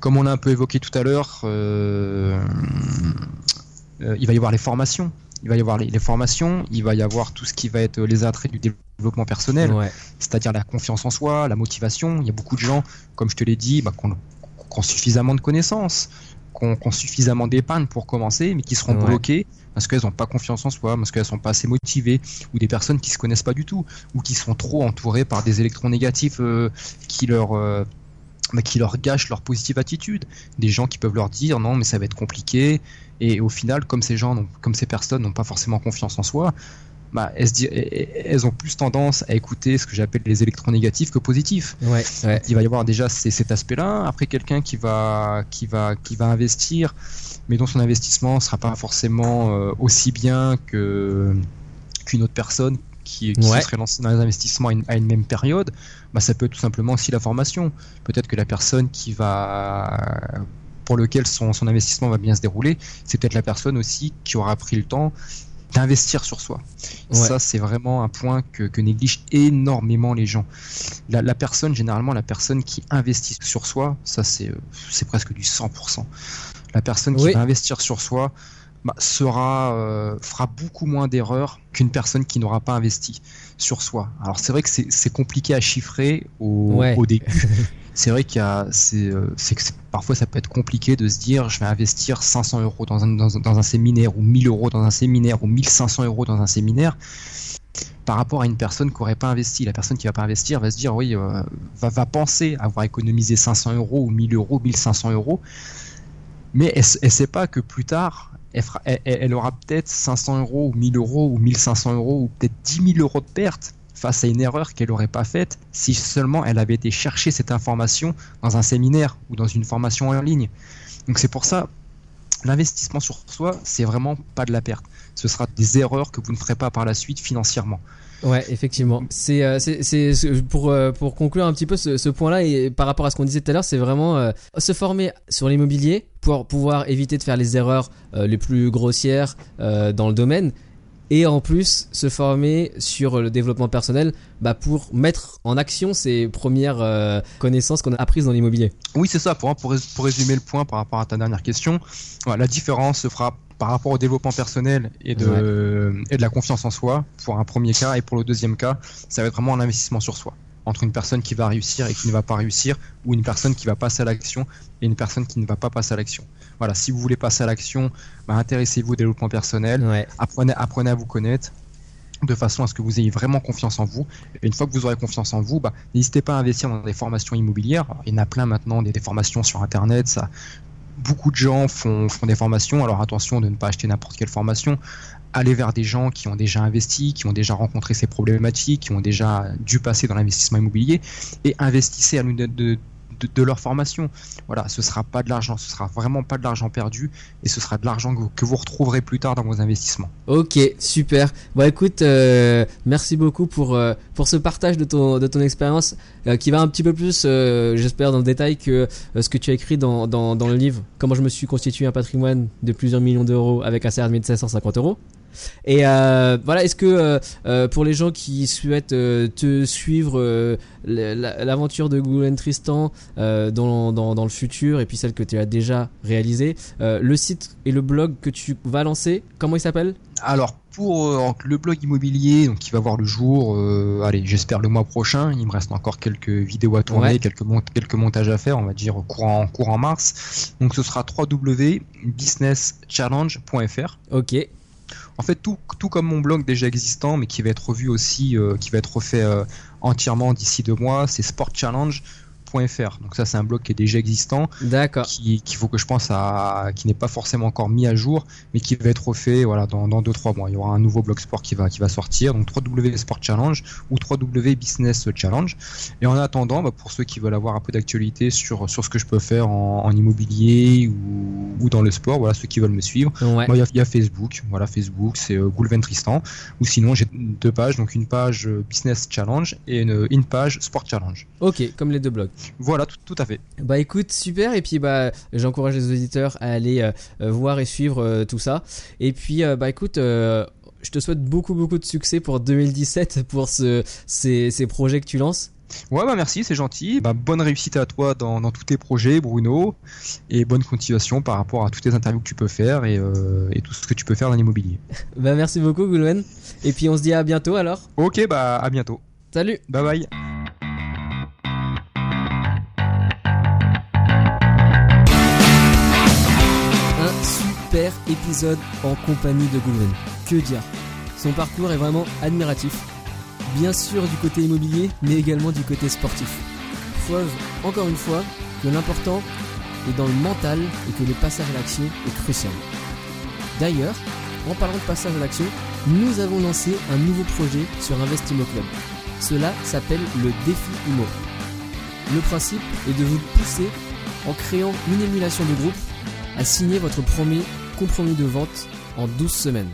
comme on l'a un peu évoqué tout à l'heure, euh, il va y avoir les formations. Il va y avoir les, les formations. Il va y avoir tout ce qui va être les attraits du développement personnel, Ouais. c'est-à-dire la confiance en soi, la motivation. Il y a beaucoup de gens, comme je te l'ai dit, bah, qui ont, qui ont suffisamment de connaissances, qui ont, qui ont suffisamment d'épargne pour commencer, mais qui seront Ouais. bloqués parce qu'elles n'ont pas confiance en soi, parce qu'elles sont pas assez motivées, ou des personnes qui se connaissent pas du tout, ou qui sont trop entourées par des électrons négatifs euh, qui leur euh, bah, qui leur gâchent leur positive attitude. Des gens qui peuvent leur dire non mais ça va être compliqué, et au final comme ces gens, comme ces personnes n'ont pas forcément confiance en soi, bah, elles, se di- elles ont plus tendance à écouter ce que j'appelle les électrons négatifs que positifs Ouais. Ouais. il va y avoir déjà cet aspect-là. Après, quelqu'un qui va, qui va, qui va investir, mais dont son investissement sera pas forcément euh, aussi bien qu'une autre personne qui, qui Ouais. se serait lancée dans les investissements à une, à une même période. Bah, ça peut être tout simplement aussi la formation. Peut-être que la personne qui va pour lequel son, son investissement va bien se dérouler, c'est peut-être la personne aussi qui aura pris le temps d'investir sur soi. Ouais. Ça, c'est vraiment un point que, que négligent énormément les gens. La, la personne, généralement, la personne qui investit sur soi, ça c'est euh, c'est presque du 100%. La personne qui Oui. va investir sur soi bah, sera euh, fera beaucoup moins d'erreurs qu'une personne qui n'aura pas investi sur soi. Alors c'est vrai que c'est c'est compliqué à chiffrer au, Ouais. au début. c'est vrai euh, que parfois ça peut être compliqué de se dire je vais investir 500 euros dans un, séminaire ou 1000 euros dans un séminaire ou 1500 euros dans un séminaire par rapport à une personne qui n'aurait pas investi. La personne qui va pas investir va se dire oui, euh, va, penser avoir économisé 500 euros ou 1000 euros, 1500 euros, mais elle, ne sait pas que plus tard, elle aura peut-être 500 euros ou 1000 euros ou 1500 euros ou peut-être 10 000 euros de perte face à une erreur qu'elle n'aurait pas faite si seulement elle avait été chercher cette information dans un séminaire ou dans une formation en ligne. Donc c'est pour ça, l'investissement sur soi, c'est vraiment pas de la perte. Ce sera des erreurs que vous ne ferez pas par la suite financièrement. Ouais, effectivement. C'est euh, c'est c'est ce- pour euh, pour conclure un petit peu ce, point-là et par rapport à ce qu'on disait tout à l'heure, c'est vraiment euh, se former sur l'immobilier pour pouvoir éviter de faire les erreurs euh, les plus grossières dans le domaine et en plus se former sur le développement personnel bah, pour mettre en action ces premières euh, connaissances qu'on a apprises dans l'immobilier. Oui, c'est ça. Pour, pour, rés- pour résumer le point par rapport à ta dernière question, voilà, la différence se fera par rapport au développement personnel et de, et de la confiance en soi pour un premier cas et pour le deuxième cas, ça va être vraiment un investissement sur soi. Entre une personne qui va réussir et qui ne va pas réussir, ou une personne qui va passer à l'action et une personne qui ne va pas passer à l'action. Voilà, si vous voulez passer à l'action, bah, intéressez-vous au développement personnel, apprenez, apprenez à vous connaître, de façon à ce que vous ayez vraiment confiance en vous. Et une fois que vous aurez confiance en vous, bah, n'hésitez pas à investir dans des formations immobilières. il y en a plein maintenant, des, des formations sur Internet. Ça, beaucoup de gens font, font des formations. Alors attention de ne pas acheter n'importe quelle formation. Allez vers des gens qui ont déjà investi, qui ont déjà rencontré ces problématiques, qui ont déjà dû passer dans l'investissement immobilier et investissez à l'une de, de, leur formation. Voilà, ce sera pas de l'argent, ce sera vraiment pas de l'argent perdu et ce sera de l'argent que, vous retrouverez plus tard dans vos investissements. Ok, super. Bon, écoute, euh, merci beaucoup pour euh, pour ce partage de ton de ton expérience euh, qui va un petit peu plus, j'espère, dans le détail que ce que tu as écrit dans, dans, dans le livre. Comment je me suis constitué un patrimoine de plusieurs millions d'euros avec un salaire de 1550 euros. Et euh, voilà, est-ce que euh, euh, pour les gens qui souhaitent te suivre l'aventure de Goulen Tristan dans, dans, dans, le futur et puis celle que tu as déjà réalisée, le site et le blog que tu vas lancer, comment il s'appelle? Alors pour le blog immobilier, donc qui va voir le jour, allez, j'espère le mois prochain. Il me reste encore quelques vidéos à tourner, quelques, quelques montages à faire, on va dire courant, courant mars. Donc ce sera www.businesschallenge.fr. Ok en fait tout, comme mon blog déjà existant mais qui va être revu aussi euh, qui va être refait euh, entièrement d'ici deux mois c'est Sport Challenge donc ça c'est un blog qui est déjà existant, d'accord, qui faut que je pense à, qui n'est pas forcément encore mis à jour, mais qui va être refait voilà dans dans deux trois mois. Il y aura un nouveau blog sport qui va qui va sortir, donc www Sport Challenge ou www Business Challenge. Et en attendant, bah, pour ceux qui veulent avoir un peu d'actualité sur sur ce que je peux faire en, immobilier ou, ou dans le sport, voilà ceux qui veulent me suivre, il y, a Facebook, voilà Facebook c'est euh, Goulven Tristan, ou sinon j'ai deux pages, donc une page euh, Business Challenge et une, une page Sport Challenge. Ok, comme les deux blogs. Voilà, tout, à fait. Bah écoute, super. Et puis bah j'encourage les auditeurs à aller euh, euh, voir et suivre euh, tout ça. Et puis bah écoute. je te souhaite beaucoup beaucoup de succès pour 2017 pour ce, ces, ces projets que tu lances. Ouais, bah merci, c'est gentil. Bah, bonne réussite à toi dans, dans, tous tes projets, Bruno, et bonne continuation par rapport à toutes les interviews que tu peux faire et, et tout ce que tu peux faire dans l'immobilier. bah merci beaucoup, Goulwen. Et puis on se dit à bientôt alors. Ok, bah à bientôt. Salut. Bye bye. Super épisode en compagnie de Goulven. Que dire? Son parcours est vraiment admiratif. Bien sûr du côté immobilier, mais également du côté sportif. Preuve, encore une fois, que l'important est dans le mental et que le passage à l'action est crucial. D'ailleurs, en parlant de passage à l'action, nous avons lancé un nouveau projet sur Investimo Club. Cela s'appelle le défi IMO. Le principe est de vous pousser en créant une émulation de groupe à signer votre premier compromis de vente en 12 semaines.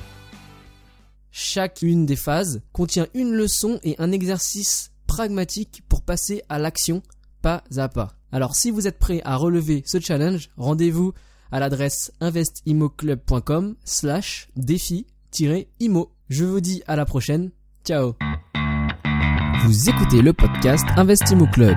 Chacune des phases contient une leçon et un exercice pragmatique pour passer à l'action pas à pas. Alors si vous êtes prêt à relever ce challenge, rendez-vous à l'adresse investimoclub.com slash défi-imo. Je vous dis à la prochaine. Ciao Vous écoutez le podcast Investimo Club